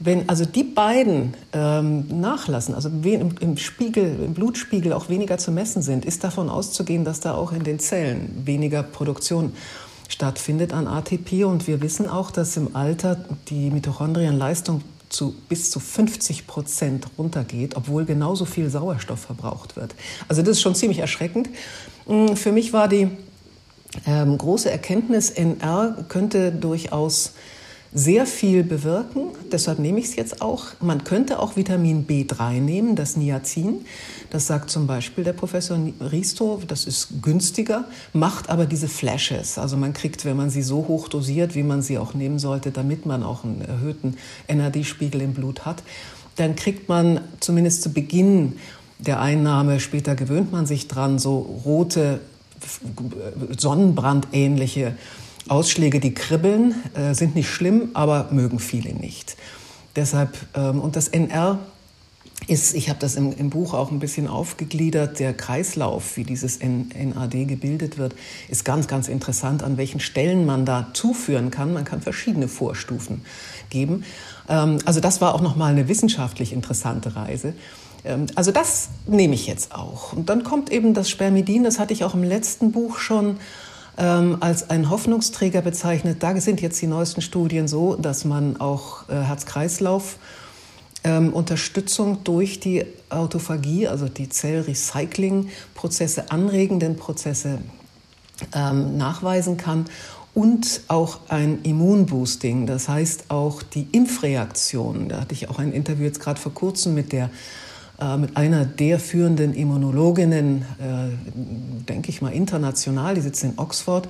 Wenn also die beiden ähm, nachlassen, also im, im, Spiegel, im Blutspiegel auch weniger zu messen sind, ist davon auszugehen, dass da auch in den Zellen weniger Produktion stattfindet an ATP. Und wir wissen auch, dass im Alter die Mitochondrienleistung zu bis zu 50 Prozent runtergeht, obwohl genauso viel Sauerstoff verbraucht wird. Also das ist schon ziemlich erschreckend. Mm, für mich war die ähm, große Erkenntnis, NR könnte durchaus sehr viel bewirken. Deshalb nehme ich es jetzt auch. Man könnte auch Vitamin B3 nehmen, das Niacin. Das sagt zum Beispiel der Professor Risto, das ist günstiger, macht aber diese Flashes. Also man kriegt, wenn man sie so hoch dosiert, wie man sie auch nehmen sollte, damit man auch einen erhöhten NAD-Spiegel im Blut hat, dann kriegt man zumindest zu Beginn der Einnahme, später gewöhnt man sich dran, so rote, sonnenbrandähnliche Ausschläge, die kribbeln, äh, sind nicht schlimm, aber mögen viele nicht. Deshalb, ähm, und das NR ist, ich habe das im, im, Buch auch ein bisschen aufgegliedert, der Kreislauf, wie dieses NAD gebildet wird, ist ganz, ganz interessant, an welchen Stellen man da zuführen kann. Man kann verschiedene Vorstufen geben. Ähm, also das war auch nochmal eine wissenschaftlich interessante Reise. Ähm, also das nehme ich jetzt auch. Und dann kommt eben das Spermidin, das hatte ich auch im letzten Buch schon ähm, als ein Hoffnungsträger bezeichnet. Da sind jetzt die neuesten Studien so, dass man auch äh, Herz-Kreislauf ähm, Unterstützung durch die Autophagie, also die Zellrecycling-Prozesse, anregenden Prozesse ähm, nachweisen kann und auch ein Immunboosting, das heißt auch die Impfreaktion. Da hatte ich auch ein Interview jetzt gerade vor kurzem mit der mit einer der führenden Immunologinnen, äh, denke ich mal international, die sitzt in Oxford.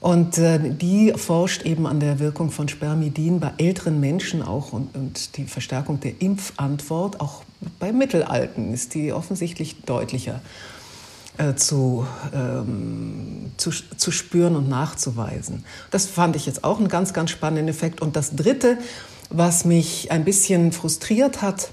Und äh, die forscht eben an der Wirkung von Spermidin bei älteren Menschen auch und, und die Verstärkung der Impfantwort. Auch bei Mittelalten ist die offensichtlich deutlicher äh, zu, ähm, zu, zu spüren und nachzuweisen. Das fand ich jetzt auch einen ganz, ganz spannenden Effekt. Und das Dritte, was mich ein bisschen frustriert hat,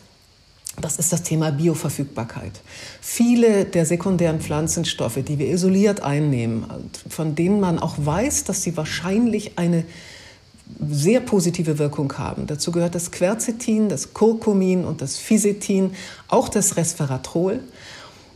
das ist das Thema Bioverfügbarkeit. Viele der sekundären Pflanzenstoffe, die wir isoliert einnehmen, von denen man auch weiß, dass sie wahrscheinlich eine sehr positive Wirkung haben. Dazu gehört das Quercetin, das Curcumin und das Fisetin, auch das Resveratrol.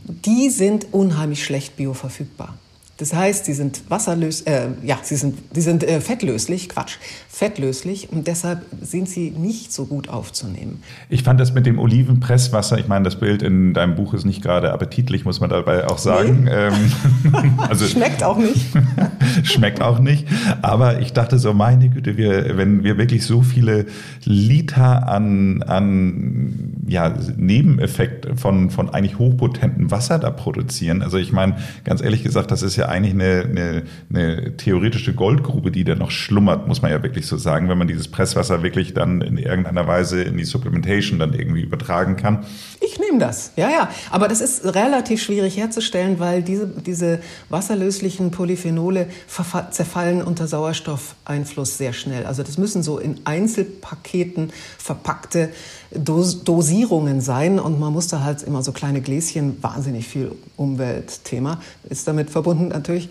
Die sind unheimlich schlecht bioverfügbar. Das heißt, sie sind wasserlös, äh, ja, sie sind, die sind äh, fettlöslich, Quatsch, fettlöslich und deshalb sind sie nicht so gut aufzunehmen. Ich fand das mit dem Olivenpresswasser, ich meine, das Bild in deinem Buch ist nicht gerade appetitlich, muss man dabei auch sagen. Nee. Ähm, also, schmeckt auch nicht. schmeckt auch nicht. Aber ich dachte so, meine Güte, wir, wenn wir wirklich so viele Liter an, an ja, Nebeneffekt von, von eigentlich hochpotentem Wasser da produzieren. Also ich meine, ganz ehrlich gesagt, das ist ja eigentlich eine, eine, eine theoretische Goldgrube, die da noch schlummert, muss man ja wirklich so sagen, wenn man dieses Presswasser wirklich dann in irgendeiner Weise in die Supplementation dann irgendwie übertragen kann. Ich nehme das, ja, ja. Aber das ist relativ schwierig herzustellen, weil diese, diese wasserlöslichen Polyphenole zerfallen unter Sauerstoffeinfluss sehr schnell. Also das müssen so in Einzelpaketen verpackte Dos Dosierungen sein und man muss da halt immer so kleine Gläschen, wahnsinnig viel Umweltthema ist damit verbunden natürlich,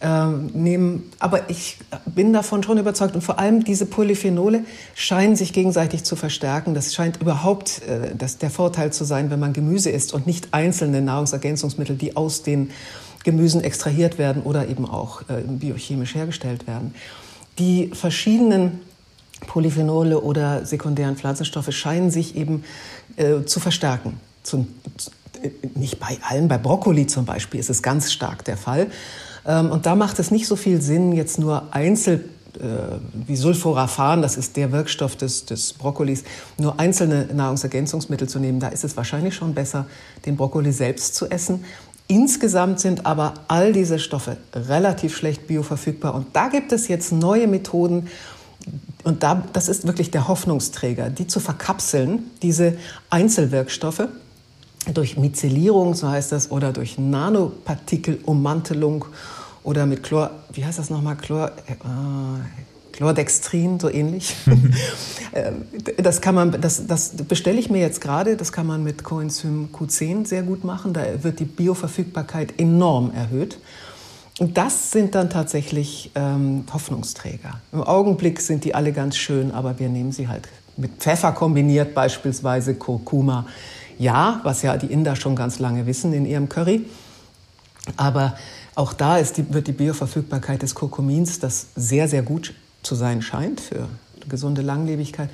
äh, nehmen. Aber ich bin davon schon überzeugt und vor allem diese Polyphenole scheinen sich gegenseitig zu verstärken. Das scheint überhaupt äh, das, der Vorteil zu sein, wenn man Gemüse isst und nicht einzelne Nahrungsergänzungsmittel, die aus den Gemüsen extrahiert werden oder eben auch äh, biochemisch hergestellt werden. Die verschiedenen Polyphenole oder sekundären Pflanzenstoffe scheinen sich eben äh, zu verstärken. Zum, äh, nicht bei allen, bei Brokkoli zum Beispiel ist es ganz stark der Fall. Ähm, und da macht es nicht so viel Sinn, jetzt nur einzeln äh, wie Sulforaphan, das ist der Wirkstoff des, des Brokkolis, nur einzelne Nahrungsergänzungsmittel zu nehmen. Da ist es wahrscheinlich schon besser, den Brokkoli selbst zu essen. Insgesamt sind aber all diese Stoffe relativ schlecht bioverfügbar. Und da gibt es jetzt neue Methoden, und da, das ist wirklich der Hoffnungsträger, die zu verkapseln, diese Einzelwirkstoffe durch Mizellierung, so heißt das, oder durch Nanopartikelummantelung oder mit Chlor, wie heißt das nochmal, Chlor, äh, Chlordextrin, so ähnlich. Ähm, das kann man, das, das bestelle ich mir jetzt gerade, das kann man mit Coenzym Q10 sehr gut machen, da wird die Bioverfügbarkeit enorm erhöht. Und das sind dann tatsächlich ähm, Hoffnungsträger. Im Augenblick sind die alle ganz schön, aber wir nehmen sie halt mit Pfeffer kombiniert, beispielsweise Kurkuma. Ja, was ja die Inder schon ganz lange wissen in ihrem Curry. Aber auch da die, wird die Bioverfügbarkeit des Kurkumins, das sehr, sehr gut zu sein scheint für gesunde Langlebigkeit,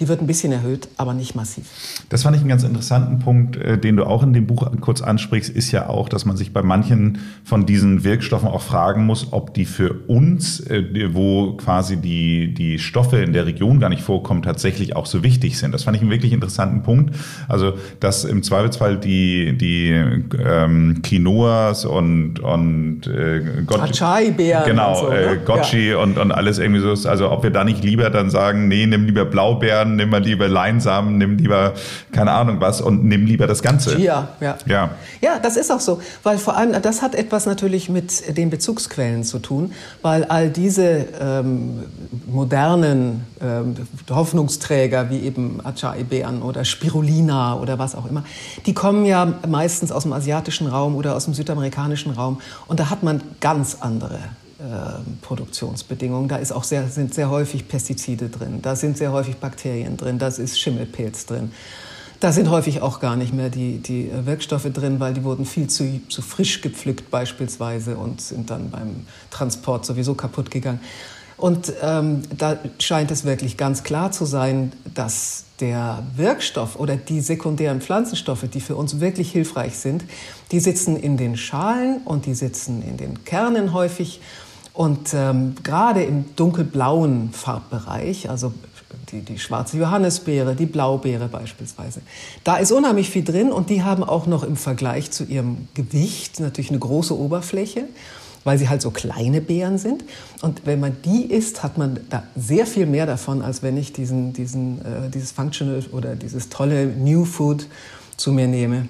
die wird ein bisschen erhöht, aber nicht massiv. Das fand ich einen ganz interessanten Punkt, äh, den du auch in dem Buch kurz ansprichst, ist ja auch, dass man sich bei manchen von diesen Wirkstoffen auch fragen muss, ob die für uns, äh, wo quasi die, die Stoffe in der Region gar nicht vorkommen, tatsächlich auch so wichtig sind. Das fand ich einen wirklich interessanten Punkt. Also, dass im Zweifelsfall die, die ähm, Quinoas und, und äh, Acai-Beeren genau, und so, ne? äh, Gotchi ja. und, und alles irgendwie so. Also, ob wir da nicht lieber dann sagen, nee, nimm lieber Blaubeeren Erdbeeren, nimm mal lieber Leinsamen, nimm lieber keine Ahnung was und nimm lieber das Ganze. Ja, ja. Ja, ja das ist auch so, weil vor allem, das hat etwas natürlich mit den Bezugsquellen zu tun, weil all diese ähm, modernen ähm, Hoffnungsträger wie eben Acai-Beeren oder Spirulina oder was auch immer, die kommen ja meistens aus dem asiatischen Raum oder aus dem südamerikanischen Raum und da hat man ganz andere Produktionsbedingungen. Da ist auch sehr, sind sehr häufig Pestizide drin, da sind sehr häufig Bakterien drin, da ist Schimmelpilz drin. Da sind häufig auch gar nicht mehr die, die Wirkstoffe drin, weil die wurden viel zu, zu frisch gepflückt beispielsweise und sind dann beim Transport sowieso kaputt gegangen. Und ähm, da scheint es wirklich ganz klar zu sein, dass der Wirkstoff oder die sekundären Pflanzenstoffe, die für uns wirklich hilfreich sind, die sitzen in den Schalen und die sitzen in den Kernen häufig und ähm, gerade im dunkelblauen Farbbereich, also die, die schwarze Johannisbeere, die Blaubeere beispielsweise, da ist unheimlich viel drin und die haben auch noch im Vergleich zu ihrem Gewicht natürlich eine große Oberfläche. weil sie halt so kleine Beeren sind. Und wenn man die isst, hat man da sehr viel mehr davon, als wenn ich diesen, diesen, äh, dieses Functional oder dieses tolle New Food zu mir nehme,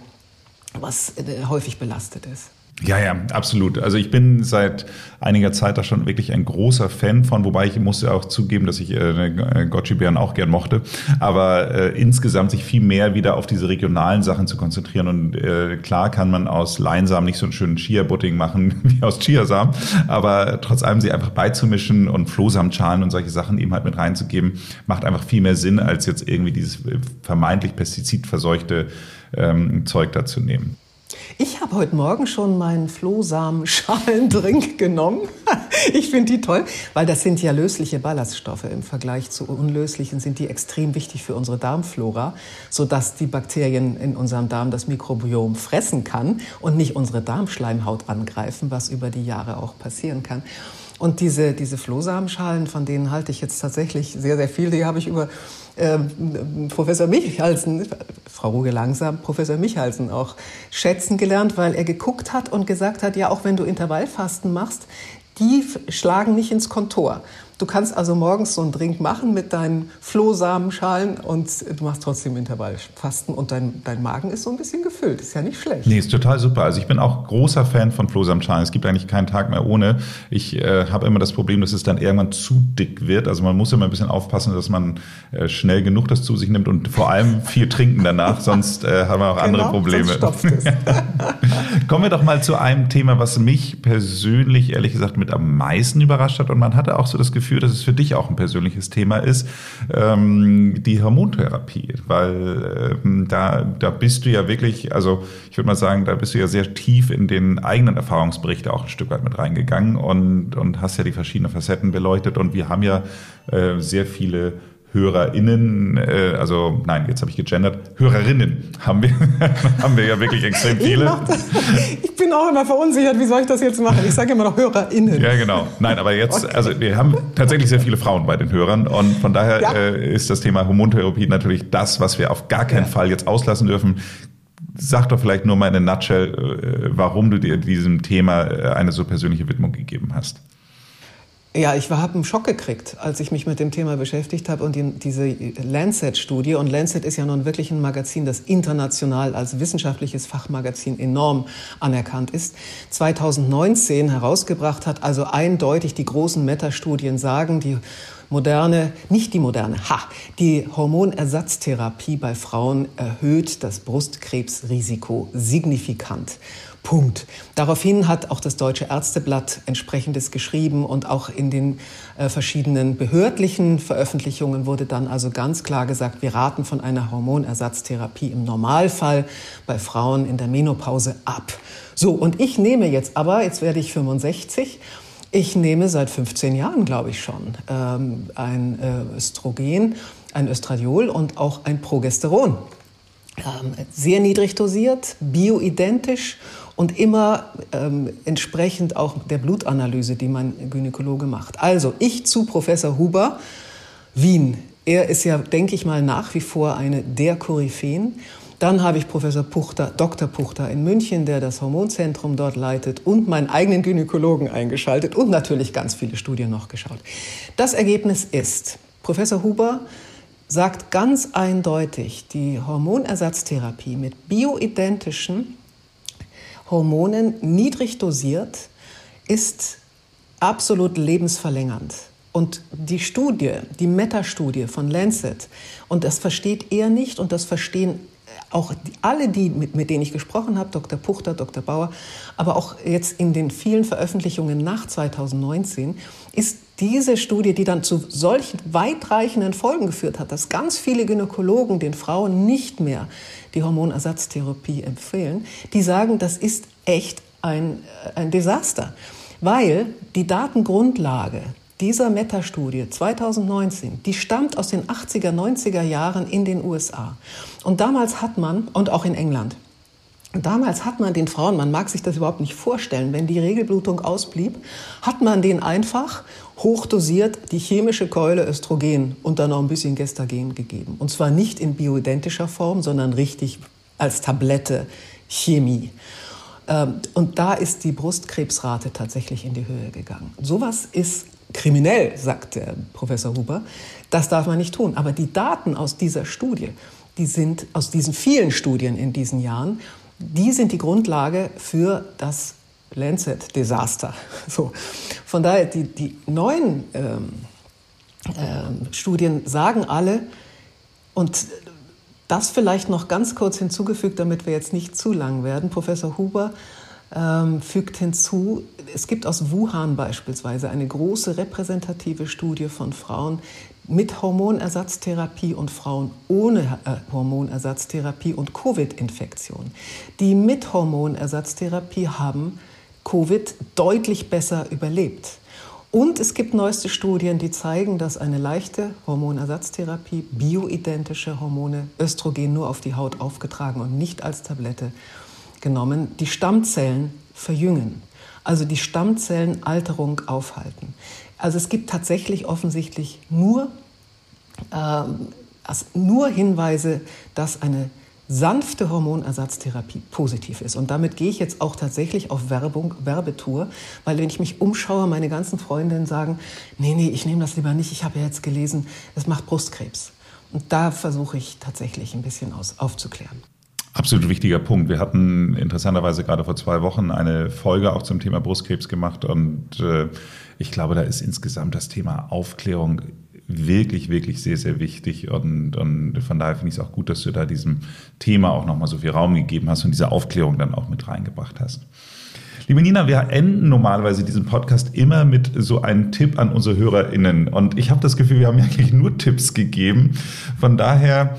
was äh, häufig belastet ist. Ja, ja, absolut. Also ich bin seit einiger Zeit da schon wirklich ein großer Fan von, wobei ich muss ja auch zugeben, dass ich äh, Gotchi-Bären auch gern mochte, aber äh, insgesamt sich viel mehr wieder auf diese regionalen Sachen zu konzentrieren und äh, klar kann man aus Leinsamen nicht so einen schönen Chia-Pudding machen wie aus Chiasamen, aber trotz allem sie einfach beizumischen und Flohsamenschalen und solche Sachen eben halt mit reinzugeben, macht einfach viel mehr Sinn, als jetzt irgendwie dieses äh, vermeintlich pestizidverseuchte ähm, Zeug da zu nehmen. Ich habe heute Morgen schon meinen Flohsamen-Schalendrink genommen. Ich finde die toll, weil das sind ja lösliche Ballaststoffe. Im Vergleich zu unlöslichen sind die extrem wichtig für unsere Darmflora, sodass die Bakterien in unserem Darm das Mikrobiom fressen kann und nicht unsere Darmschleimhaut angreifen, was über die Jahre auch passieren kann. Und diese, diese Flohsamenschalen, von denen halte ich jetzt tatsächlich sehr, sehr viel, die habe ich über äh, Professor Michalsen, Frau Ruge langsam, Professor Michalsen auch schätzen gelernt, weil er geguckt hat und gesagt hat, ja, auch wenn du Intervallfasten machst, die schlagen nicht ins Kontor. Du kannst also morgens so einen Drink machen mit deinen Flohsamenschalen und du machst trotzdem Intervallfasten und dein, dein Magen ist so ein bisschen gefüllt. Ist ja nicht schlecht. Nee, ist total super. Also ich bin auch großer Fan von Flohsamenschalen. Es gibt eigentlich keinen Tag mehr ohne. Ich äh, habe immer das Problem, dass es dann irgendwann zu dick wird. Also man muss immer ein bisschen aufpassen, dass man äh, schnell genug das zu sich nimmt und vor allem viel trinken danach, sonst äh, haben wir auch genau, andere Probleme. Kommen wir doch mal zu einem Thema, was mich persönlich ehrlich gesagt mit am meisten überrascht hat und man hatte auch so das Gefühl, Gefühl, dass es für dich auch ein persönliches Thema ist, ähm, die Hormontherapie, weil ähm, da, da bist du ja wirklich, also ich würde mal sagen, da bist du ja sehr tief in den eigenen Erfahrungsberichte auch ein Stück weit mit reingegangen und, und hast ja die verschiedenen Facetten beleuchtet. Und wir haben ja äh, sehr viele HörerInnen, äh, also nein, jetzt habe ich gegendert, Hörerinnen haben wir, haben wir ja wirklich extrem viele. Ich, ich, bin auch immer verunsichert, wie soll ich das jetzt machen? Ich sage immer noch HörerInnen. Ja, genau. Nein, aber jetzt, okay. also wir haben tatsächlich sehr viele Frauen bei den Hörern und von daher ja. äh, ist das Thema Hormontherapie natürlich das, was wir auf gar keinen ja. Fall jetzt auslassen dürfen. Sag doch vielleicht nur mal in a nutshell, äh, warum du dir diesem Thema äh, eine so persönliche Widmung gegeben hast. Ja, ich habe einen Schock gekriegt, als ich mich mit dem Thema beschäftigt habe und die, diese Lancet-Studie. Und Lancet ist ja nun wirklich ein Magazin, das international als wissenschaftliches Fachmagazin enorm anerkannt ist. 2019 herausgebracht hat, also eindeutig die großen Meta-Studien sagen, die moderne, nicht die moderne, ha, die Hormonersatztherapie bei Frauen erhöht das Brustkrebsrisiko signifikant. Punkt. Daraufhin hat auch das Deutsche Ärzteblatt entsprechendes geschrieben und auch in den äh, verschiedenen behördlichen Veröffentlichungen wurde dann also ganz klar gesagt, wir raten von einer Hormonersatztherapie im Normalfall bei Frauen in der Menopause ab. So, und ich nehme jetzt aber, jetzt werde ich 65, ich nehme seit 15 Jahren, glaube ich schon, ähm, ein äh, Östrogen, ein Östradiol und auch ein Progesteron. Ähm, sehr niedrig dosiert, bioidentisch und immer ähm, entsprechend auch der Blutanalyse, die mein Gynäkologe macht. Also ich zu Professor Huber, Wien. Er ist ja, denke ich mal, nach wie vor eine der Koryphäen. Dann habe ich Professor Puchter, Dr. Puchter in München, der das Hormonzentrum dort leitet und meinen eigenen Gynäkologen eingeschaltet und natürlich ganz viele Studien noch geschaut. Das Ergebnis ist, Professor Huber sagt ganz eindeutig, die Hormonersatztherapie mit bioidentischen Hormonen niedrig dosiert ist absolut lebensverlängernd. Und die Studie, die Meta-Studie von Lancet, und das versteht er nicht und das verstehen auch alle die, mit, mit denen ich gesprochen habe, Dr. Puchter, Dr. Bauer, aber auch jetzt in den vielen Veröffentlichungen nach 2019, ist diese Studie, die dann zu solchen weitreichenden Folgen geführt hat, dass ganz viele Gynäkologen den Frauen nicht mehr die Hormonersatztherapie empfehlen, die sagen, das ist echt ein, äh, ein Desaster, weil die Datengrundlage dieser Metastudie 2019, die stammt aus den 80er, 90er Jahren in den USA. Und damals hat man, und auch in England, Damals hat man den Frauen, man mag sich das überhaupt nicht vorstellen, wenn die Regelblutung ausblieb, hat man denen einfach hochdosiert die chemische Keule Östrogen und dann noch ein bisschen Gestagen gegeben. Und zwar nicht in bioidentischer Form, sondern richtig als Tablette Chemie. Ähm, und da ist die Brustkrebsrate tatsächlich in die Höhe gegangen. Sowas ist kriminell, sagt der Professor Huber. Das darf man nicht tun. Aber die Daten aus dieser Studie, die sind aus diesen vielen Studien in diesen Jahren, die sind die Grundlage für das Lancet-Desaster. So. Von daher, die, die neuen ähm, ähm, Studien sagen alle, und das vielleicht noch ganz kurz hinzugefügt, damit wir jetzt nicht zu lang werden. Professor Huber ähm, fügt hinzu, es gibt aus Wuhan beispielsweise eine große repräsentative Studie von Frauen mit Hormonersatztherapie und Frauen ohne äh, Hormonersatztherapie und Covid-Infektion. Die mit Hormonersatztherapie haben Covid deutlich besser überlebt. Und es gibt neueste Studien, die zeigen, dass eine leichte Hormonersatztherapie bioidentische Hormone, Östrogen nur auf die Haut aufgetragen und nicht als Tablette genommen, die Stammzellen verjüngen, also die Stammzellenalterung aufhalten. Also es gibt tatsächlich offensichtlich nur, äh, nur Hinweise, dass eine sanfte Hormonersatztherapie positiv ist. Und damit gehe ich jetzt auch tatsächlich auf Werbung, Werbetour, weil wenn ich mich umschaue, meine ganzen Freundinnen sagen, nee, nee, ich nehme das lieber nicht, ich habe ja jetzt gelesen, es macht Brustkrebs. Und da versuche ich tatsächlich ein bisschen aus, aufzuklären. Absolut wichtiger Punkt. Wir hatten interessanterweise gerade vor zwei Wochen eine Folge auch zum Thema Brustkrebs gemacht und äh, ich glaube, da ist insgesamt das Thema Aufklärung wirklich, wirklich sehr, sehr wichtig. Und, und von daher finde ich es auch gut, dass du da diesem Thema auch nochmal so viel Raum gegeben hast und diese Aufklärung dann auch mit reingebracht hast. Liebe Nina, wir enden normalerweise diesen Podcast immer mit so einem Tipp an unsere HörerInnen. Und ich habe das Gefühl, wir haben ja eigentlich nur Tipps gegeben. Von daher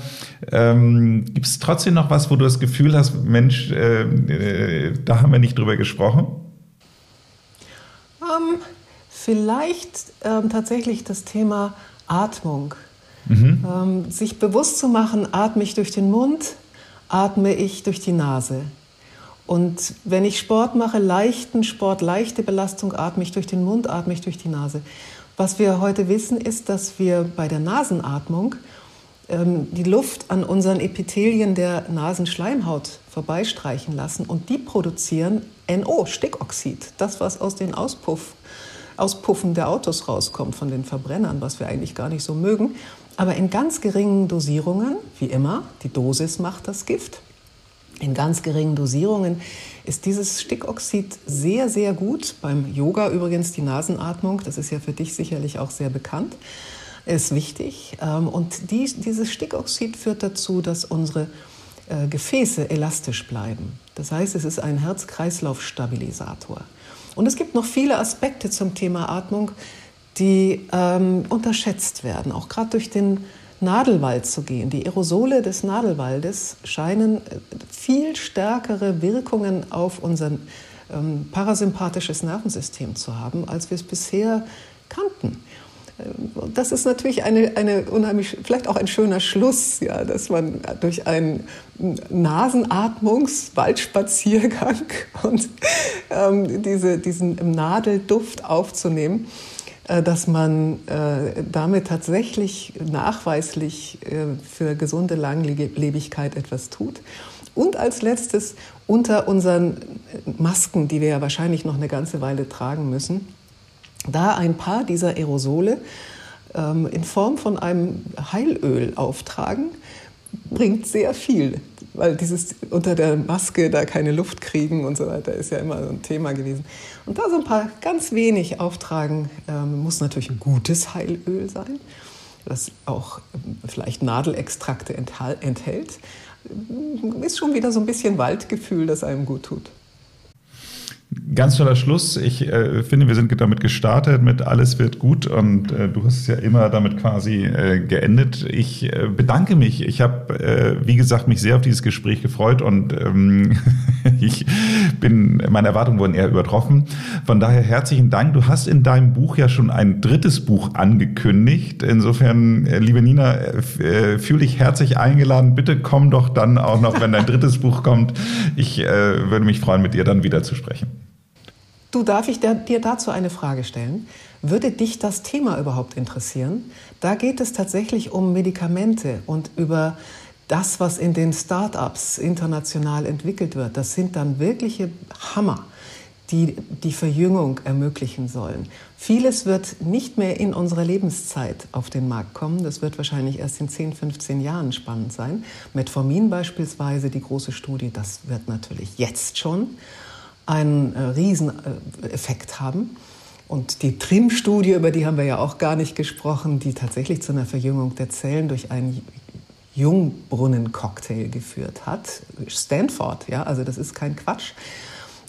ähm, gibt es trotzdem noch was, wo du das Gefühl hast, Mensch, äh, äh, da haben wir nicht drüber gesprochen? Um, ähm, vielleicht ähm, tatsächlich das Thema Atmung. Mhm. Ähm, sich bewusst zu machen, atme ich durch den Mund, atme ich durch die Nase. Und wenn ich Sport mache, leichten Sport, leichte Belastung, atme ich durch den Mund, atme ich durch die Nase. Was wir heute wissen, ist, dass wir bei der Nasenatmung ähm, die Luft an unseren Epithelien der Nasenschleimhaut vorbeistreichen lassen und die produzieren NO, Stickoxid, das, was aus den Auspuff Auspuffen der Autos rauskommt von den Verbrennern, was wir eigentlich gar nicht so mögen. Aber in ganz geringen Dosierungen, wie immer, die Dosis macht das Gift. In ganz geringen Dosierungen ist dieses Stickoxid sehr, sehr gut. Beim Yoga übrigens die Nasenatmung, das ist ja für dich sicherlich auch sehr bekannt, ist wichtig. Ähm, und die, dieses Stickoxid führt dazu, dass unsere äh, Gefäße elastisch bleiben. Das heißt, es ist ein Herz-Kreislauf-Stabilisator. Und es gibt noch viele Aspekte zum Thema Atmung, die ähm, unterschätzt werden, auch gerade durch den Nadelwald zu gehen. Die Aerosole des Nadelwaldes scheinen äh, viel stärkere Wirkungen auf unser ähm, parasympathisches Nervensystem zu haben, als wir es bisher kannten das ist natürlich eine, eine unheimlich, vielleicht auch ein schöner Schluss, ja, dass man durch einen Nasenatmungs-Waldspaziergang und ähm, diese, diesen Nadelduft aufzunehmen, äh, dass man äh, damit tatsächlich nachweislich äh, für gesunde Langlebigkeit etwas tut. Und als letztes unter unseren Masken, die wir ja wahrscheinlich noch eine ganze Weile tragen müssen, da ein paar dieser Aerosole ähm, in Form von einem Heilöl auftragen, bringt sehr viel. Weil dieses unter der Maske da keine Luft kriegen und so weiter ist ja immer so ein Thema gewesen. Und da so ein paar ganz wenig auftragen, ähm, muss natürlich ein gutes Heilöl sein, das auch ähm, vielleicht Nadelextrakte enthält. Ist schon wieder so ein bisschen Waldgefühl, das einem gut tut. Ganz toller Schluss. Ich äh, finde, wir sind damit gestartet mit Alles wird gut und äh, du hast es ja immer damit quasi äh, geendet. Ich äh, bedanke mich. Ich habe, äh, wie gesagt, mich sehr auf dieses Gespräch gefreut und ähm, ich bin, meine Erwartungen wurden eher übertroffen. Von daher herzlichen Dank. Du hast in deinem Buch ja schon ein drittes Buch angekündigt. Insofern, äh, liebe Nina, fühle dich herzlich eingeladen. Bitte komm doch dann auch noch, wenn dein drittes Buch kommt. Ich würde mich freuen, mit dir dann wieder zu sprechen. Du, darf ich dir dazu eine Frage stellen? Würde dich das Thema überhaupt interessieren? Da geht es tatsächlich um Medikamente und über das, was in den Start-ups international entwickelt wird, das sind dann wirkliche Hammer, die die Verjüngung ermöglichen sollen. Vieles wird nicht mehr in unserer Lebenszeit auf den Markt kommen. Das wird wahrscheinlich erst in 10, 15 Jahren spannend sein. Metformin beispielsweise, die große Studie, das wird natürlich jetzt schon einen äh, Rieseneffekt haben. Und die TRIM-Studie, über die haben wir ja auch gar nicht gesprochen, die tatsächlich zu einer Verjüngung der Zellen durch einen Jungbrunnencocktail geführt hat. Stanford, ja, also das ist kein Quatsch.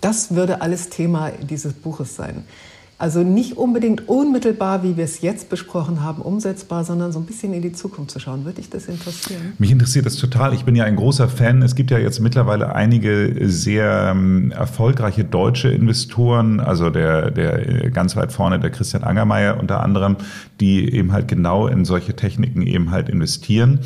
Das würde alles Thema dieses Buches sein. Also nicht unbedingt unmittelbar, wie wir es jetzt besprochen haben, umsetzbar, sondern so ein bisschen in die Zukunft zu schauen. Würde dich das interessieren? Mich interessiert das total. Ich bin ja ein großer Fan. Es gibt ja jetzt mittlerweile einige sehr ähm, erfolgreiche deutsche Investoren, also der, der äh, ganz weit vorne, der Christian Angermeier unter anderem, die eben halt genau in solche Techniken eben halt investieren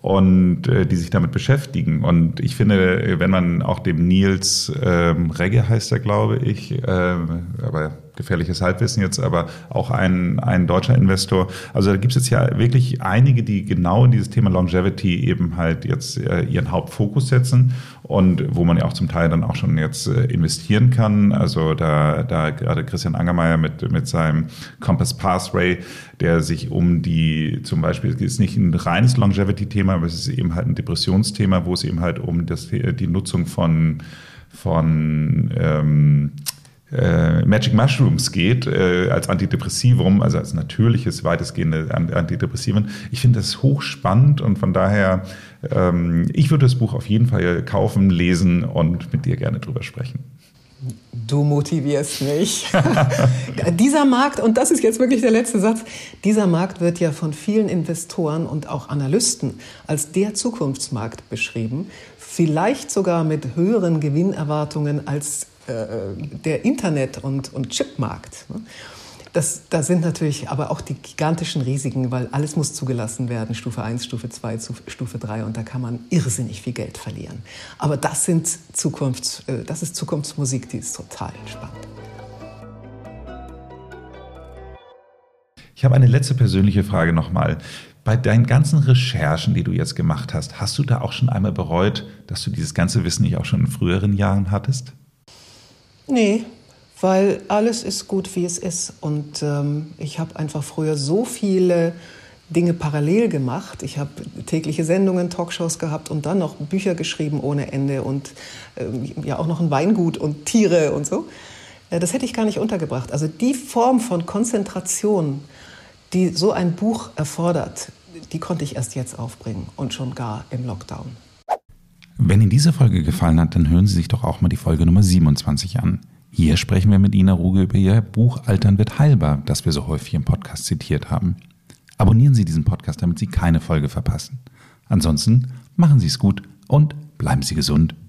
und äh, die sich damit beschäftigen. Und ich finde, wenn man auch dem Nils ähm, Regge heißt er, glaube ich, äh, aber gefährliches Halbwissen jetzt, aber auch ein, ein deutscher Investor. Also da gibt es jetzt ja wirklich einige, die genau in dieses Thema Longevity eben halt jetzt äh, ihren Hauptfokus setzen und wo man ja auch zum Teil dann auch schon jetzt äh, investieren kann. Also da, da gerade Christian Angermeier mit, mit seinem Compass Pathway, der sich um die, zum Beispiel, es ist nicht ein reines Longevity-Thema, aber es ist eben halt ein Depressionsthema, wo es eben halt um das, die Nutzung von von ähm, äh, Magic Mushrooms geht, äh, als Antidepressivum, also als natürliches, weitestgehende Antidepressivum. Ich finde das hochspannend und von daher, ähm, ich würde das Buch auf jeden Fall kaufen, lesen und mit dir gerne drüber sprechen. Du motivierst mich. dieser Markt, und das ist jetzt wirklich der letzte Satz, dieser Markt wird ja von vielen Investoren und auch Analysten als der Zukunftsmarkt beschrieben, vielleicht sogar mit höheren Gewinnerwartungen als der Internet- und, und Chipmarkt. Ne? Das, da sind natürlich aber auch die gigantischen Risiken, weil alles muss zugelassen werden, Stufe 1, Stufe 2, Stufe 3 und da kann man irrsinnig viel Geld verlieren. Aber das, sind Zukunfts-, äh, das ist Zukunftsmusik, die ist total spannend. Ich habe eine letzte persönliche Frage nochmal. Bei deinen ganzen Recherchen, die du jetzt gemacht hast, hast du da auch schon einmal bereut, dass du dieses ganze Wissen nicht auch schon in früheren Jahren hattest? Nee, weil alles ist gut, wie es ist. Und ähm, ich habe einfach früher so viele Dinge parallel gemacht. Ich habe tägliche Sendungen, Talkshows gehabt und dann noch Bücher geschrieben ohne Ende und ähm, ja auch noch ein Weingut und Tiere und so. Äh, das hätte ich gar nicht untergebracht. Also die Form von Konzentration, die so ein Buch erfordert, die konnte ich erst jetzt aufbringen und schon gar im Lockdown. Wenn Ihnen diese Folge gefallen hat, dann hören Sie sich doch auch mal die Folge Nummer 27 an. Hier sprechen wir mit Ina Ruge über ihr Buch Altern wird heilbar, das wir so häufig im Podcast zitiert haben. Abonnieren Sie diesen Podcast, damit Sie keine Folge verpassen. Ansonsten machen Sie es gut und bleiben Sie gesund.